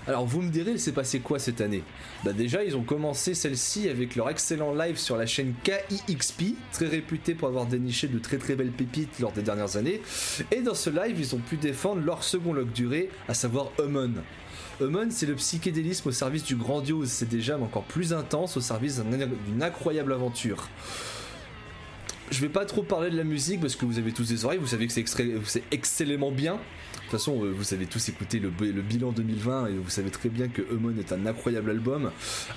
S3: Alors vous me direz, il s'est passé quoi cette année? Bah déjà, ils ont commencé celle-ci avec leur excellent live sur la chaîne KIXP, très réputée pour avoir déniché de très très belles pépites lors des dernières années. Et dans ce live, ils ont pu défendre leur second longue durée, à savoir Hummon. Hummon, c'est le psychédélisme au service du grandiose, c'est déjà mais encore plus intense au service d'un- d'une incroyable aventure. Je vais pas trop parler de la musique parce que vous avez tous des oreilles, vous savez que c'est excellemment bien. De toute façon, euh, vous avez tous écouté le, bilan 2020 et vous savez très bien que Hummon est un incroyable album.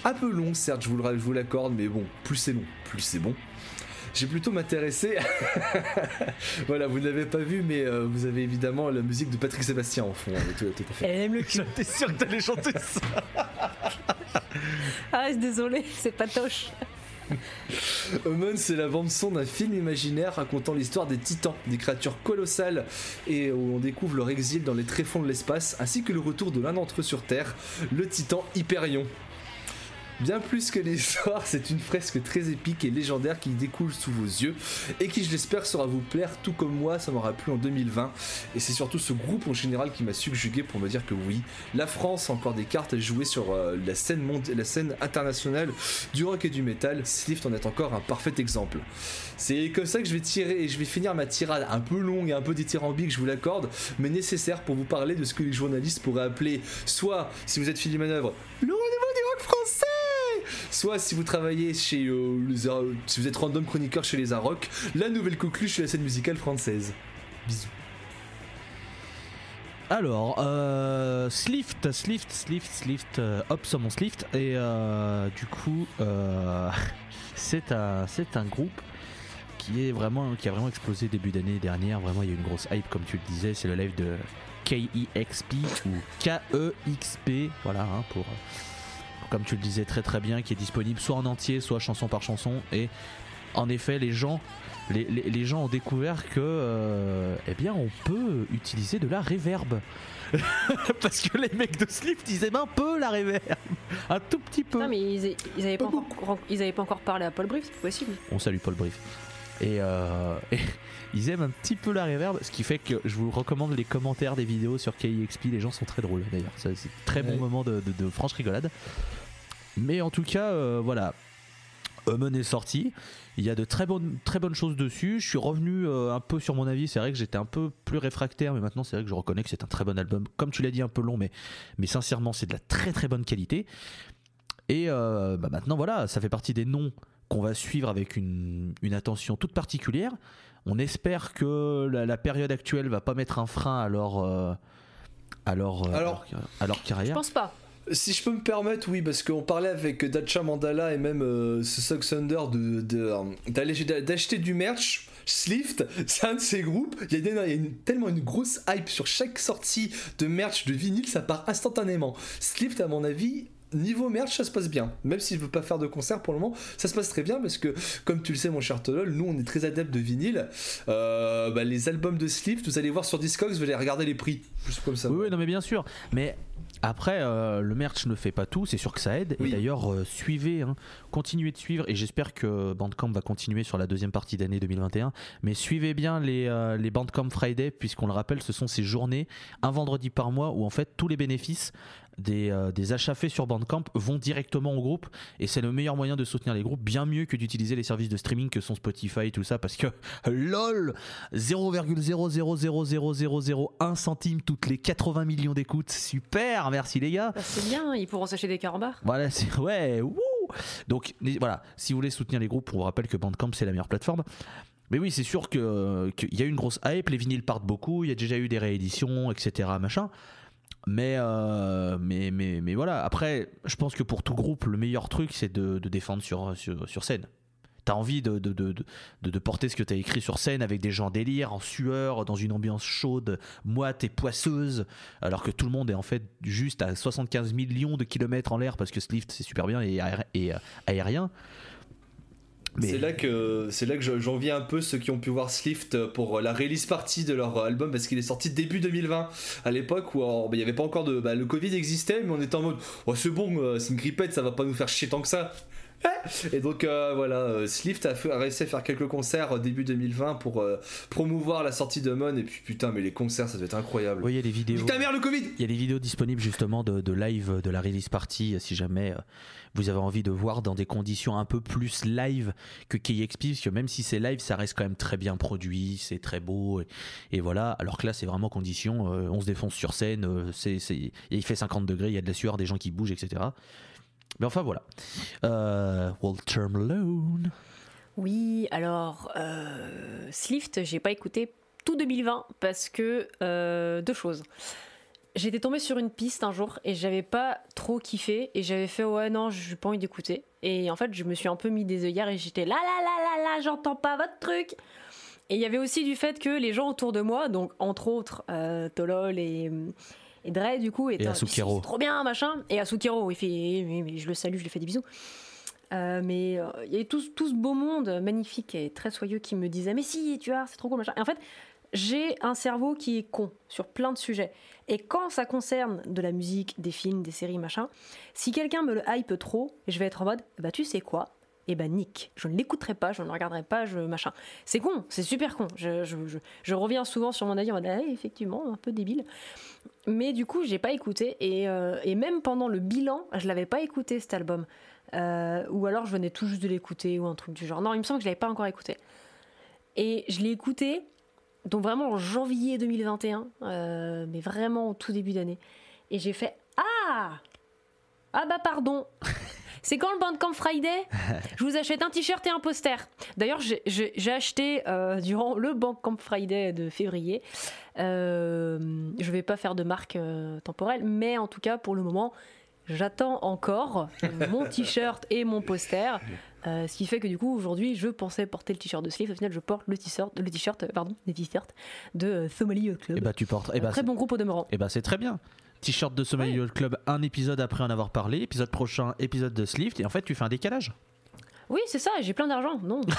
S3: Un peu long, certes, je vous l'accorde, mais bon, plus c'est long, plus c'est bon. J'ai plutôt m'intéresser. voilà, vous ne l'avez pas vu, mais euh, vous avez évidemment la musique de Patrick Sébastien en fond. hein, tout, tout à fait.
S2: Elle aime le cul.
S1: J'étais sûr que t'allais chanter ça.
S2: Ah, désolé, c'est patoche.
S3: Hummon, c'est la bande-son d'un film imaginaire racontant l'histoire des titans, des créatures colossales, et où on découvre leur exil dans les tréfonds de l'espace, ainsi que le retour de l'un d'entre eux sur Terre, le titan Hyperion. Bien plus que l'histoire, c'est une fresque très épique et légendaire qui découle sous vos yeux et qui, je l'espère, saura vous plaire tout comme moi, ça m'aura plu en 2020. Et c'est surtout ce groupe en général qui m'a subjugué pour me dire que oui, la France a encore des cartes à jouer sur euh, la, scène la scène internationale du rock et du métal. Slift en est encore un parfait exemple. C'est comme ça que je vais tirer et je vais finir ma tirade un peu longue et un peu dithyrambique, je vous l'accorde, mais nécessaire pour vous parler de ce que les journalistes pourraient appeler soit, si vous êtes Philippe Manœuvre, le renouveau du rock français Soit si vous travaillez chez euh, les si vous êtes random chroniqueur chez les Arocs, la nouvelle coqueluche de la scène musicale française. Bisous.
S1: Alors, euh, Slift, Slift, Slift, Slift, euh, hop, sur mon Slift. Et euh, du coup, c'est un, un groupe qui est vraiment, qui a vraiment explosé début d'année dernière. Vraiment, il y a eu une grosse hype, comme tu le disais. C'est le live de KEXP ou KEXP, voilà, hein, pour, comme tu le disais très très bien, qui est disponible soit en entier, soit chanson par chanson. Et en effet, les gens les, les- les gens ont découvert que euh, eh bien on peut utiliser de la reverb parce que les mecs de Slip disaient un peu la reverb un tout petit peu.
S2: Non, mais ils, ils avaient pas encore, ils avaient pas encore parlé à Paul Brief, c'est possible.
S1: on salue Paul Brief et, euh, et ils aiment un petit peu la reverb ce qui fait que je vous recommande les commentaires des vidéos sur KIXP les gens sont très drôles d'ailleurs c'est un très bon moment de, de- de franche rigolade mais en tout cas euh, voilà Hummon est sorti. Il y a de très bonnes, très bonnes choses dessus. Je suis revenu euh, un peu sur mon avis. C'est vrai que j'étais un peu plus réfractaire, mais maintenant c'est vrai que je reconnais que c'est un très bon album. Comme tu l'as dit, un peu long, mais, mais sincèrement, c'est de la très très bonne qualité. Et bah maintenant, voilà, ça fait partie des noms qu'on va suivre avec une, une attention toute particulière. On espère que la, la période actuelle va pas mettre un frein à leur, euh, à leur, euh,
S3: Alors-
S1: à leur- à leur
S2: Je
S1: carrière.
S2: pense pas.
S3: Si je peux me permettre, oui, parce qu'on parlait avec Dacha Mandala et même euh, Suck Thunder de, de, euh, d'aller- d'acheter du merch. Slift, c'est un de ces groupes. Il y a, des- il y a une- tellement une grosse hype sur chaque sortie de merch de vinyle, ça part instantanément. Slift, à mon avis, niveau merch, ça se passe bien. Même s'il ne veut pas faire de concert pour le moment, ça se passe très bien parce que, comme tu le sais, mon cher Tolol, nous on est très adeptes de vinyle. Euh, bah, les albums de Slift, vous allez voir sur Discogs, vous allez regarder les prix. Juste comme ça.
S1: Oui, oui, non, mais bien sûr. Mais après, euh, le merch ne fait pas tout, c'est sûr que ça aide.
S3: Oui.
S1: Et d'ailleurs, euh, suivez, hein, continuez de suivre. Et j'espère que Bandcamp va continuer sur la deuxième partie d'année 2021. Mais suivez bien les, euh, les Bandcamp Friday, puisqu'on le rappelle, ce sont ces journées, un vendredi par mois, où en fait tous les bénéfices des, euh, des achats faits sur Bandcamp vont directement au groupe. Et c'est le meilleur moyen de soutenir les groupes, bien mieux que d'utiliser les services de streaming que sont Spotify, tout ça, parce que lol, 0,0000001 centime toutes les 80 millions d'écoutes. Super, merci les gars.
S2: Bah, c'est bien, ils pourront s'acheter des carambars.
S1: Voilà, c'est ouais. wouh. Donc voilà, si vous voulez soutenir les groupes, on vous rappelle que Bandcamp c'est la meilleure plateforme. Mais oui, c'est sûr que qu'il y a une grosse hype, les vinyles partent beaucoup, il y a déjà eu des rééditions, etc. Machin. Mais, euh, mais, mais, mais voilà, après, je pense que pour tout groupe, le meilleur truc, c'est de, défendre sur, sur, scène. T'as envie de, de, de, de, porter ce que t'as écrit sur scène avec des gens en délire, en sueur, dans une ambiance chaude, moite et poisseuse, alors que tout le monde est en fait juste à 75 millions de kilomètres en l'air parce que ce lift c'est super bien et, euh, aérien.
S3: C'est là que c'est j'envie un peu ceux qui ont pu voir Slift pour la release party de leur album parce qu'il est sorti début 2020 à l'époque où bah, il n'y avait pas encore de bah, le Covid existait mais on était en mode oh, c'est bon euh, c'est une grippette ça va pas nous faire chier tant que ça et donc euh, voilà, euh, Slift a, fait- a réussi à faire quelques concerts euh, début 2020 pour euh, promouvoir la sortie de Mon et puis putain mais les concerts ça doit être incroyable.
S1: Oui, il y a des vidéos.
S3: Putain merde le Covid
S1: Il y a des vidéos disponibles justement de, de live de la release party si jamais euh, vous avez envie de voir dans des conditions un peu plus live que KXP parce que même si c'est live ça reste quand même très bien produit, c'est très beau et, et voilà alors que là c'est vraiment condition on se défonce sur scène, c'est, il fait 50 degrés, il y a de la sueur, des gens qui bougent etc. Mais enfin voilà. Euh, Walter Malone.
S2: Oui, alors, euh, Slift, j'ai pas écouté tout 2020 parce que euh, deux choses. J'étais tombée sur une piste un jour et j'avais pas trop kiffé et j'avais fait ouais non j'ai pas envie d'écouter et en fait je me suis un peu mis des œillères et j'étais là là là là là j'entends pas votre truc et il y avait aussi du fait que les gens autour de moi donc entre autres euh, Tolol et et Dre du coup étaient
S1: Asukero.
S2: c'est trop bien machin. Et Asukero il fait oui, je le salue je lui fais des bisous. Euh, mais euh, il y avait tout, tout ce beau monde magnifique et très soyeux qui me disait mais si tu vois c'est trop cool machin. Et en fait j'ai un cerveau qui est con sur plein de sujets. Et quand ça concerne de la musique des films des séries machin si quelqu'un me le hype trop je vais être en mode bah tu sais quoi? Et bah nick je ne l'écouterai pas je ne le regarderai pas je machin c'est con c'est super con je, reviens souvent sur mon avis en mode ah, effectivement un peu débile mais du coup j'ai pas écouté et, euh, même pendant le bilan je l'avais pas écouté cet album euh, ou alors je venais tout juste de l'écouter ou un truc du genre. Non, il me semble que je l'avais pas encore écouté. Et je l'ai écouté, donc vraiment en janvier 2021, euh, mais vraiment au tout début d'année. Et j'ai fait Ah Ah bah pardon C'est quand le Bandcamp Friday Je vous achète un t-shirt et un poster. D'ailleurs, j'ai- acheté euh, durant le Bandcamp Friday de février. Euh, je vais pas faire de marque euh, temporelle, mais en tout cas, pour le moment, j'attends encore mon t-shirt et mon poster. Euh, ce qui fait que du coup, aujourd'hui, je pensais porter le t-shirt de Sleeve. Au final, je porte le t-shirt, le t-shirt, pardon, les t-shirts de Somali Club.
S1: Et bah tu portes. Et bah,
S2: Très bon groupe au demeurant.
S1: Eh ben c'est très bien. T-shirt de Somali Yacht Club, un épisode après en avoir parlé, épisode prochain, épisode de Slift, et en fait tu fais un décalage.
S2: Oui, c'est ça, j'ai plein d'argent. Non.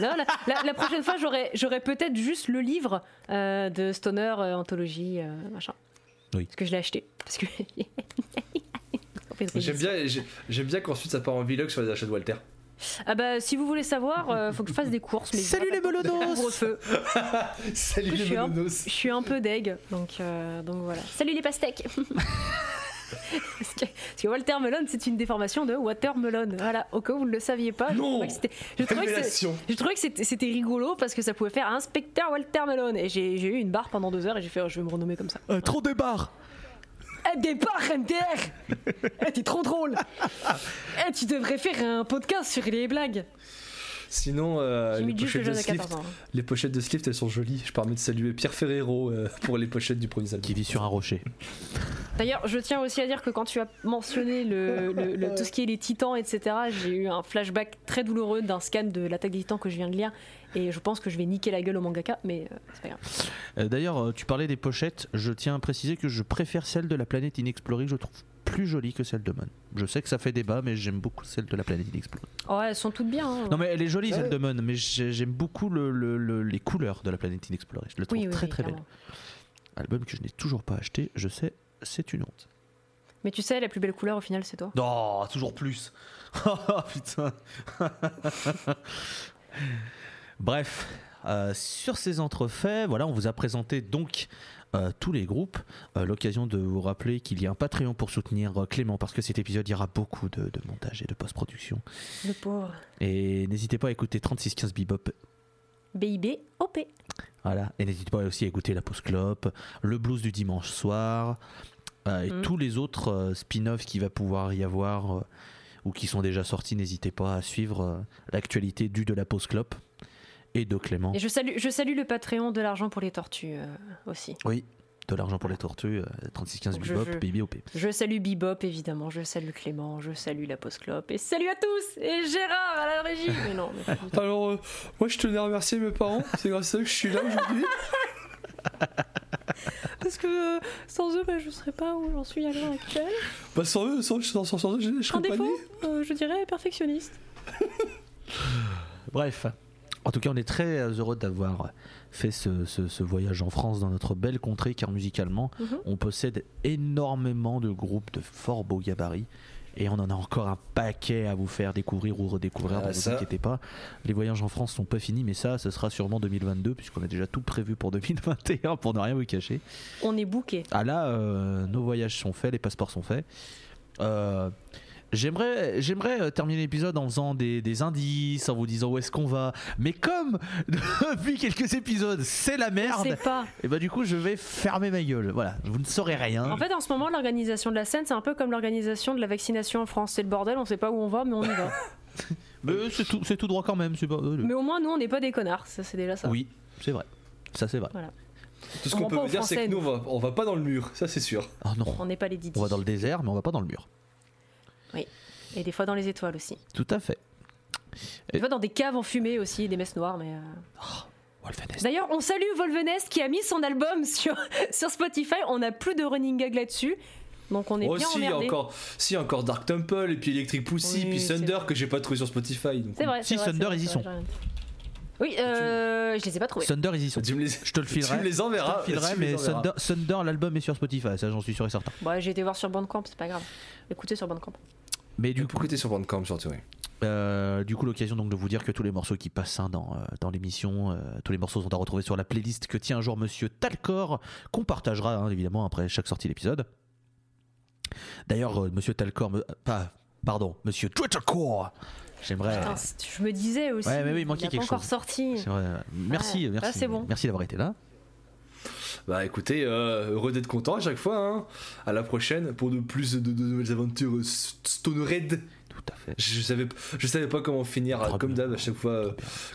S2: Non, la, la- la prochaine fois, j'aurai, j'aurai peut-être juste le livre euh, de Stoner, euh, anthologie, euh, machin.
S1: Oui.
S2: Parce que je l'ai acheté. Parce que.
S3: J'aime bien j'ai- j'aime bien qu'ensuite ça part en vlog sur les achats de Walter.
S2: Ah bah, si vous voulez savoir, euh, faut que je fasse des courses. Mais
S1: Salut les bolodos
S2: Couvre-feu.
S3: Salut les mononos.
S2: Je suis un peu deg, donc, euh, donc voilà. Salut les pastèques parce, que, parce que Walter Melon, c'est une déformation de Watermelon. Voilà, au cas où vous ne le saviez pas. je
S3: Non
S2: trouvais que c'était- je trouvais que c'était c'était rigolo parce que ça pouvait faire inspecteur Walter Melon. Et j'ai j'ai eu une barre pendant deux heures et j'ai fait, oh, je vais me renommer comme ça.
S1: Euh, Trop de barres
S2: Eh, barres, MDR Eh, t'es trop drôle Eh, tu devrais faire un podcast sur les blagues.
S3: Sinon euh, les pochettes de Slift
S2: 14 ans.
S3: les pochettes de Slift elles sont jolies. Je permets de saluer Pierre Ferrero euh, pour les pochettes du premier album.
S1: qui vit sur un rocher.
S2: D'ailleurs, je tiens aussi à dire que quand tu as mentionné le, le- le- tout ce qui est les titans, etc., j'ai eu un flashback très douloureux d'un scan de l'attaque des titans que je viens de lire. Et je pense que je vais niquer la gueule au mangaka, mais euh, c'est pas grave.
S1: Euh, D'ailleurs, euh, tu parlais des pochettes, je tiens à préciser que je préfère celle de la planète inexplorée, que je trouve plus jolie que celle de Mon. Je sais que ça fait débat, mais j'aime beaucoup celle de la planète inexplorée.
S2: Oh, elles sont toutes bien. hein.
S1: Non mais elle est jolie
S3: Ouais.
S1: celle de Mon, mais j'ai- j'aime beaucoup le- le- le- les couleurs de la planète inexplorée. Je le trouve
S2: oui, oui,
S1: très
S2: oui,
S1: très belle. Album que je n'ai toujours pas acheté, je sais, c'est une honte.
S2: Mais tu sais, la plus belle couleur au final, c'est toi.
S1: Non, toujours plus. Oh putain. Bref, euh, sur ces entrefaits, voilà, on vous a présenté donc euh, tous les groupes. Euh, L'occasion de vous rappeler qu'il y a un Patreon pour soutenir euh, Clément parce que cet épisode il y aura beaucoup de, de montage et de post-production.
S2: Le pauvre.
S1: Et n'hésitez pas à écouter 3615 Bebop.
S2: BIB, OP.
S1: Voilà. Et n'hésitez pas aussi à écouter la pause clope, le blues du dimanche soir et
S2: Mm.
S1: tous les autres spin-offs qu'il va pouvoir y avoir ou qui sont déjà sortis. N'hésitez pas à suivre l'actualité du de la pause clope et de Clément.
S2: Et je salue, je salue le Patreon de l'argent pour les tortues euh, aussi.
S1: Oui, de l'argent pour les tortues, euh, 3615
S2: Donc je-
S1: Bebop,
S2: je-
S1: BBOP.
S2: Je salue Bebop évidemment, je salue Clément, je salue la Post Clope et salut à tous et Gérard à la régie. Mais non, mais.
S3: Alors, euh, moi je tenais à remercier mes parents, c'est grâce à eux que je suis là aujourd'hui.
S2: parce que euh, sans eux, bah, je serais pas où j'en suis à l'heure actuelle.
S3: Bah, sans eux, sans, sans, sans, sans eux, je, je
S2: En
S3: serais pas
S2: défaut,
S3: né.
S2: euh, je dirais perfectionniste.
S1: Bref. En tout cas, on est très heureux d'avoir fait ce, ce- ce voyage en France dans notre belle contrée, car musicalement,
S2: Mhm.
S1: on possède énormément de groupes de fort beaux gabarits. Et on en a encore un paquet à vous faire découvrir ou redécouvrir,
S3: Ah,
S1: ne vous inquiétez pas. Les voyages en France sont pas finis, mais ça, ce sera sûrement 2022, puisqu'on a déjà tout prévu pour 2021, pour ne rien vous cacher.
S2: On est bouqué.
S1: Ah là, euh, nos voyages sont faits, les passeports sont faits. Euh, J'aimerais, j'aimerais euh, terminer l'épisode en faisant des, des indices, en vous disant où est-ce qu'on va. Mais comme depuis quelques épisodes, c'est la merde,
S2: pas.
S1: et bah du coup, je vais fermer ma gueule. Voilà, vous ne saurez rien.
S2: En fait, en ce moment, l'organisation de la scène, c'est un peu comme l'organisation de la vaccination en France. C'est le bordel, on sait pas où on va, mais on y va.
S1: Mais c'est tout, c'est tout droit quand même. c'est Pas... euh,
S2: mais au moins, nous, on n'est pas des connards. Ça, c'est déjà ça.
S1: Oui, c'est vrai. Ça, c'est vrai.
S3: Tout ce
S2: On
S3: qu'on peut vous dire, c'est que nous, on va, on va pas dans le mur, ça c'est sûr.
S1: Oh non,
S2: On n'est pas les Didi.
S1: on va dans le désert, mais on va pas dans le mur.
S2: Et des fois dans les étoiles aussi.
S1: Tout à fait.
S2: Des fois dans des caves en fumée aussi, des messes noires. Mais euh,
S1: Wolfenest.
S2: D'ailleurs, on salue Volvenest qui a mis son album sur, sur Spotify. On n'a plus de running gag là-dessus. Donc on est
S3: Oh,
S2: bien
S3: si,
S2: emmerdés.
S3: encore, si, encore Dark Temple, et puis Electric Pussy,
S2: Oui,
S3: puis Thunder que j'ai pas trouvé sur Spotify.
S2: C'est vrai.
S1: Si,
S2: vrai,
S1: Thunder,
S2: vrai,
S1: ils y sont.
S2: Oui, euh, je les ai pas trouvés.
S1: Thunder, ils y sont.
S3: Tu me les,
S1: Je te le
S3: tu
S1: filerai.
S3: me les
S1: Je te
S3: enverras.
S1: le filerai,
S3: tu me les
S1: mais
S3: enverras.
S1: Thunder, Thunder, l'album est sur Spotify, ça j'en suis sûr et certain.
S2: Ouais, j'ai été voir sur Bandcamp, c'est pas grave. Écoutez sur Bandcamp.
S1: Mais du coup,
S3: sur Bandcamp surtout, oui.
S1: Euh, du coup, l'occasion donc de vous dire que tous les morceaux qui passent hein, dans, euh, dans l'émission, euh, tous les morceaux sont à retrouver sur la playlist que tient un jour Monsieur Talcor, qu'on partagera hein, évidemment après chaque sortie d'épisode. D'ailleurs, euh, Monsieur Talcor, me- pas, pardon, Monsieur Twittercore, j'aimerais.
S2: Je me disais aussi.
S1: Ouais, mais oui, il manquait
S2: pas encore
S1: chose.
S2: sorti.
S1: vrai, merci,
S2: Ouais,
S1: merci,
S2: là, c'est bon.
S1: merci d'avoir été là.
S3: Bah écoutez, euh, heureux d'être content à chaque fois. Hein. À la prochaine pour de plus de, de nouvelles aventures euh, Stone Red.
S1: Tout à fait.
S3: Je savais, je savais pas comment finir. Comme d'hab, à chaque fois. euh,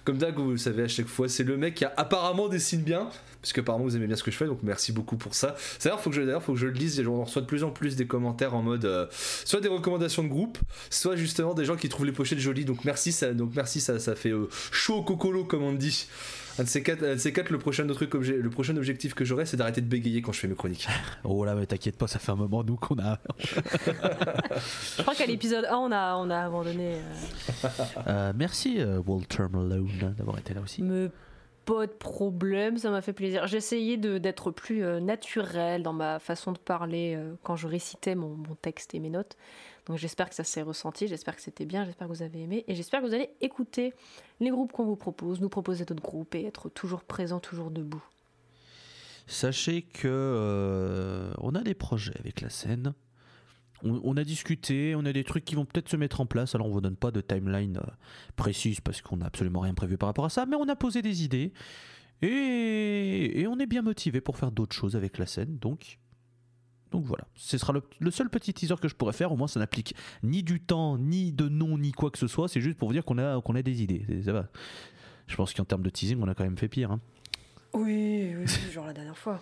S3: Comme d'hab, vous le savez, à chaque fois, c'est le mec qui a apparemment dessine bien. Parce que apparemment vous aimez bien ce que je fais, donc merci beaucoup pour ça. D'ailleurs, faut que je, d'ailleurs, faut que je le lise. Et on reçoit de plus en plus des commentaires en mode, euh, soit des recommandations de groupe, soit justement des gens qui trouvent les pochettes jolies. Donc merci, ça, donc merci, ça, ça fait euh, chaud au cocolo comme on dit. Un de ces quatre, un de ces quatre le prochain truc objet, le prochain objectif que j'aurai, c'est d'arrêter de bégayer quand je fais mes chroniques.
S1: Oh là, mais t'inquiète pas, ça fait un moment nous qu'on a.
S2: Je crois qu'à l'épisode 1, on a, on a abandonné. euh,
S1: Euh, merci euh, Walter Malone d'avoir été là aussi.
S2: Mais pas de problème, ça m'a fait plaisir. J'essayais d'être plus euh, naturel dans ma façon de parler euh, quand je récitais mon, mon texte et mes notes. Donc j'espère que ça s'est ressenti, j'espère que c'était bien, j'espère que vous avez aimé et j'espère que vous allez écouter les groupes qu'on vous propose, nous proposer d'autres groupes et être toujours présent, toujours debout.
S1: Sachez que euh, on a des projets avec la scène. On, a discuté, on a des trucs qui vont peut-être se mettre en place. Alors on vous donne pas de timeline euh, précise parce qu'on n'a absolument rien prévu par rapport à ça, mais on a posé des idées et, et on est bien motivé pour faire d'autres choses avec la scène. Donc, donc voilà, ce sera le, le seul petit teaser que je pourrais faire. Au moins, ça n'applique ni du temps, ni de nom, ni quoi que ce soit. C'est juste pour vous dire qu'on a qu'on a des idées. Ça va. Je pense qu'en termes de teasing, on a quand même fait pire. hein.
S2: Oui, oui, genre la dernière fois.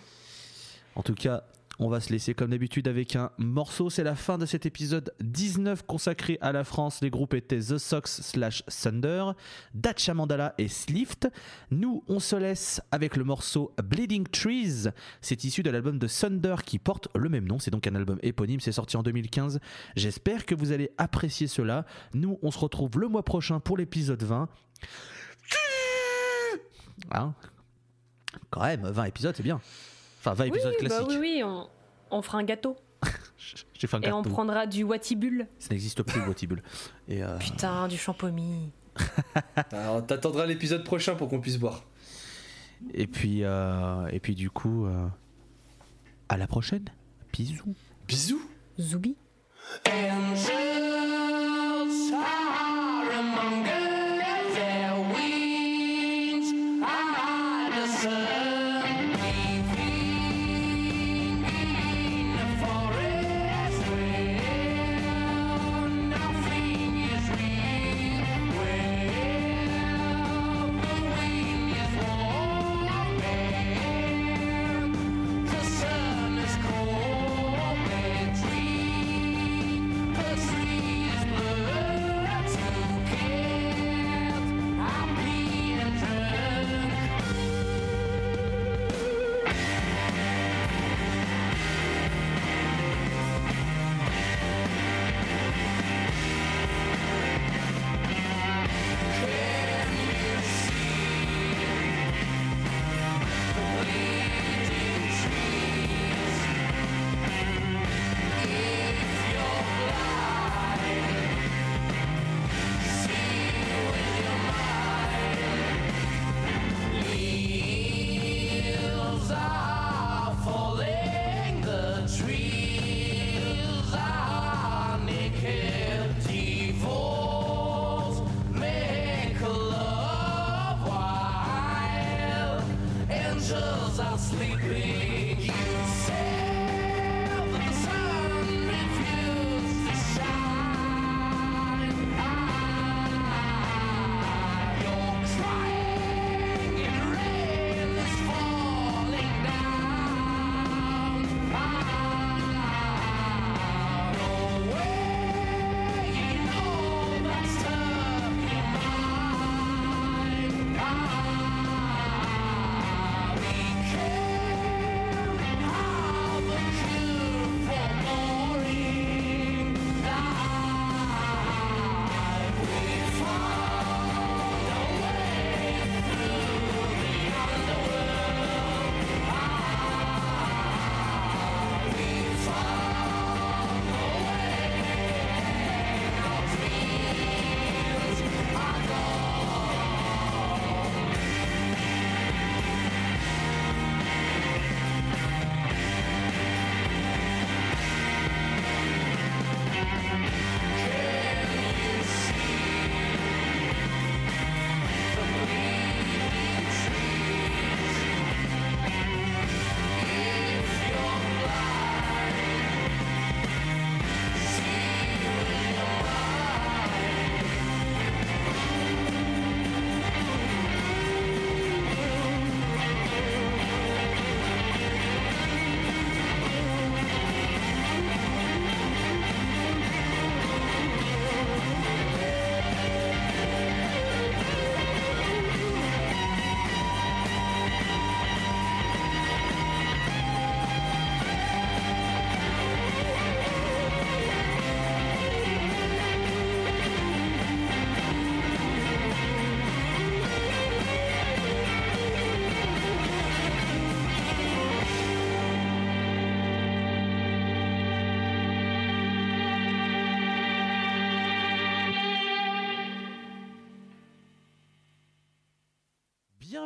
S1: En tout cas, on va se laisser comme d'habitude avec un morceau. C'est la fin de cet épisode 19 consacré à la France. Les groupes étaient The Sox slash Thunder, Dacha Mandala et Slift. Nous, on se laisse avec le morceau Bleeding Trees. C'est issu de l'album de Thunder qui porte le même nom. C'est donc un album éponyme. C'est sorti en 2015. J'espère que vous allez apprécier cela. Nous, on se retrouve le mois prochain pour l'épisode 20. Hein? Quand même, 20 épisodes, c'est bien. Enfin, 20 épisodes
S2: oui, bah
S1: classiques.
S2: oui, oui, on, on fera un gâteau
S1: J'ai fait un
S2: et on
S1: gâteau.
S2: prendra du Watibule.
S1: Ça n'existe plus, le Watibule. Et euh,
S2: Putain, du champomis.
S3: Alors t'attendras l'épisode prochain pour qu'on puisse boire.
S1: et puis, euh, et puis du coup, euh, à la prochaine. Bisous.
S3: Bisous.
S2: Zoubi.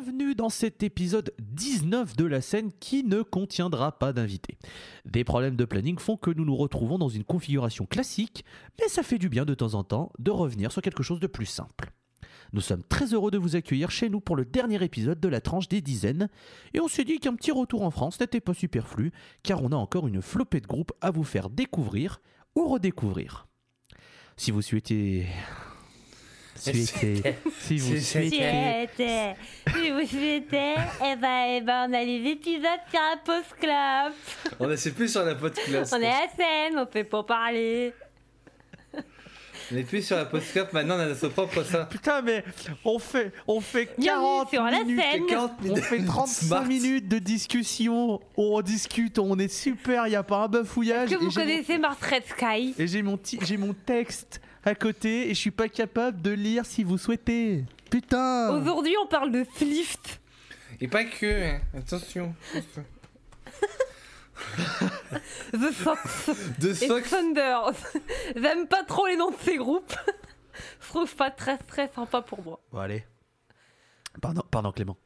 S1: Bienvenue dans cet épisode 19 de la scène qui ne contiendra pas d'invité. Des problèmes de planning font que nous nous retrouvons dans une configuration classique, mais ça fait du bien de temps en temps de revenir sur quelque chose de plus simple. Nous sommes très heureux de vous accueillir chez nous pour le dernier épisode de la tranche des dizaines, et on s'est dit qu'un petit retour en France n'était pas superflu, car on a encore une flopée de groupes à vous faire découvrir ou redécouvrir. Si vous souhaitez... Souhaitez... Si vous souhaitez...
S2: Souhaitez. Si vous souhaitez, eh ben, eh ben, on a les épisodes sur un post club.
S3: On est c'est plus sur la podcast.
S2: On est à scène, on fait pas parler.
S3: On est plus sur la podcast maintenant, on a notre propre ça.
S1: Putain, mais on fait, on fait
S2: Bienvenue
S1: 40
S2: sur la
S1: minutes.
S2: scène.
S3: 40
S1: On fait 35
S3: smart.
S1: minutes de discussion, on discute, on est super, il n'y a pas un bafouillage.
S2: Est-ce que vous
S1: mon-
S2: connaissez Mars Red Sky
S1: Et j'ai mon, j'ai mon texte à côté et je suis pas capable de lire si vous souhaitez. Putain
S2: Aujourd'hui, on parle de Slift.
S3: Et pas que, hein. attention.
S2: The Fox
S3: De
S2: et
S3: Sox.
S2: Thunder. J'aime pas trop les noms de ces groupes. Je trouve pas très très sympa pour moi.
S1: Bon allez. Pardon, pardon Clément.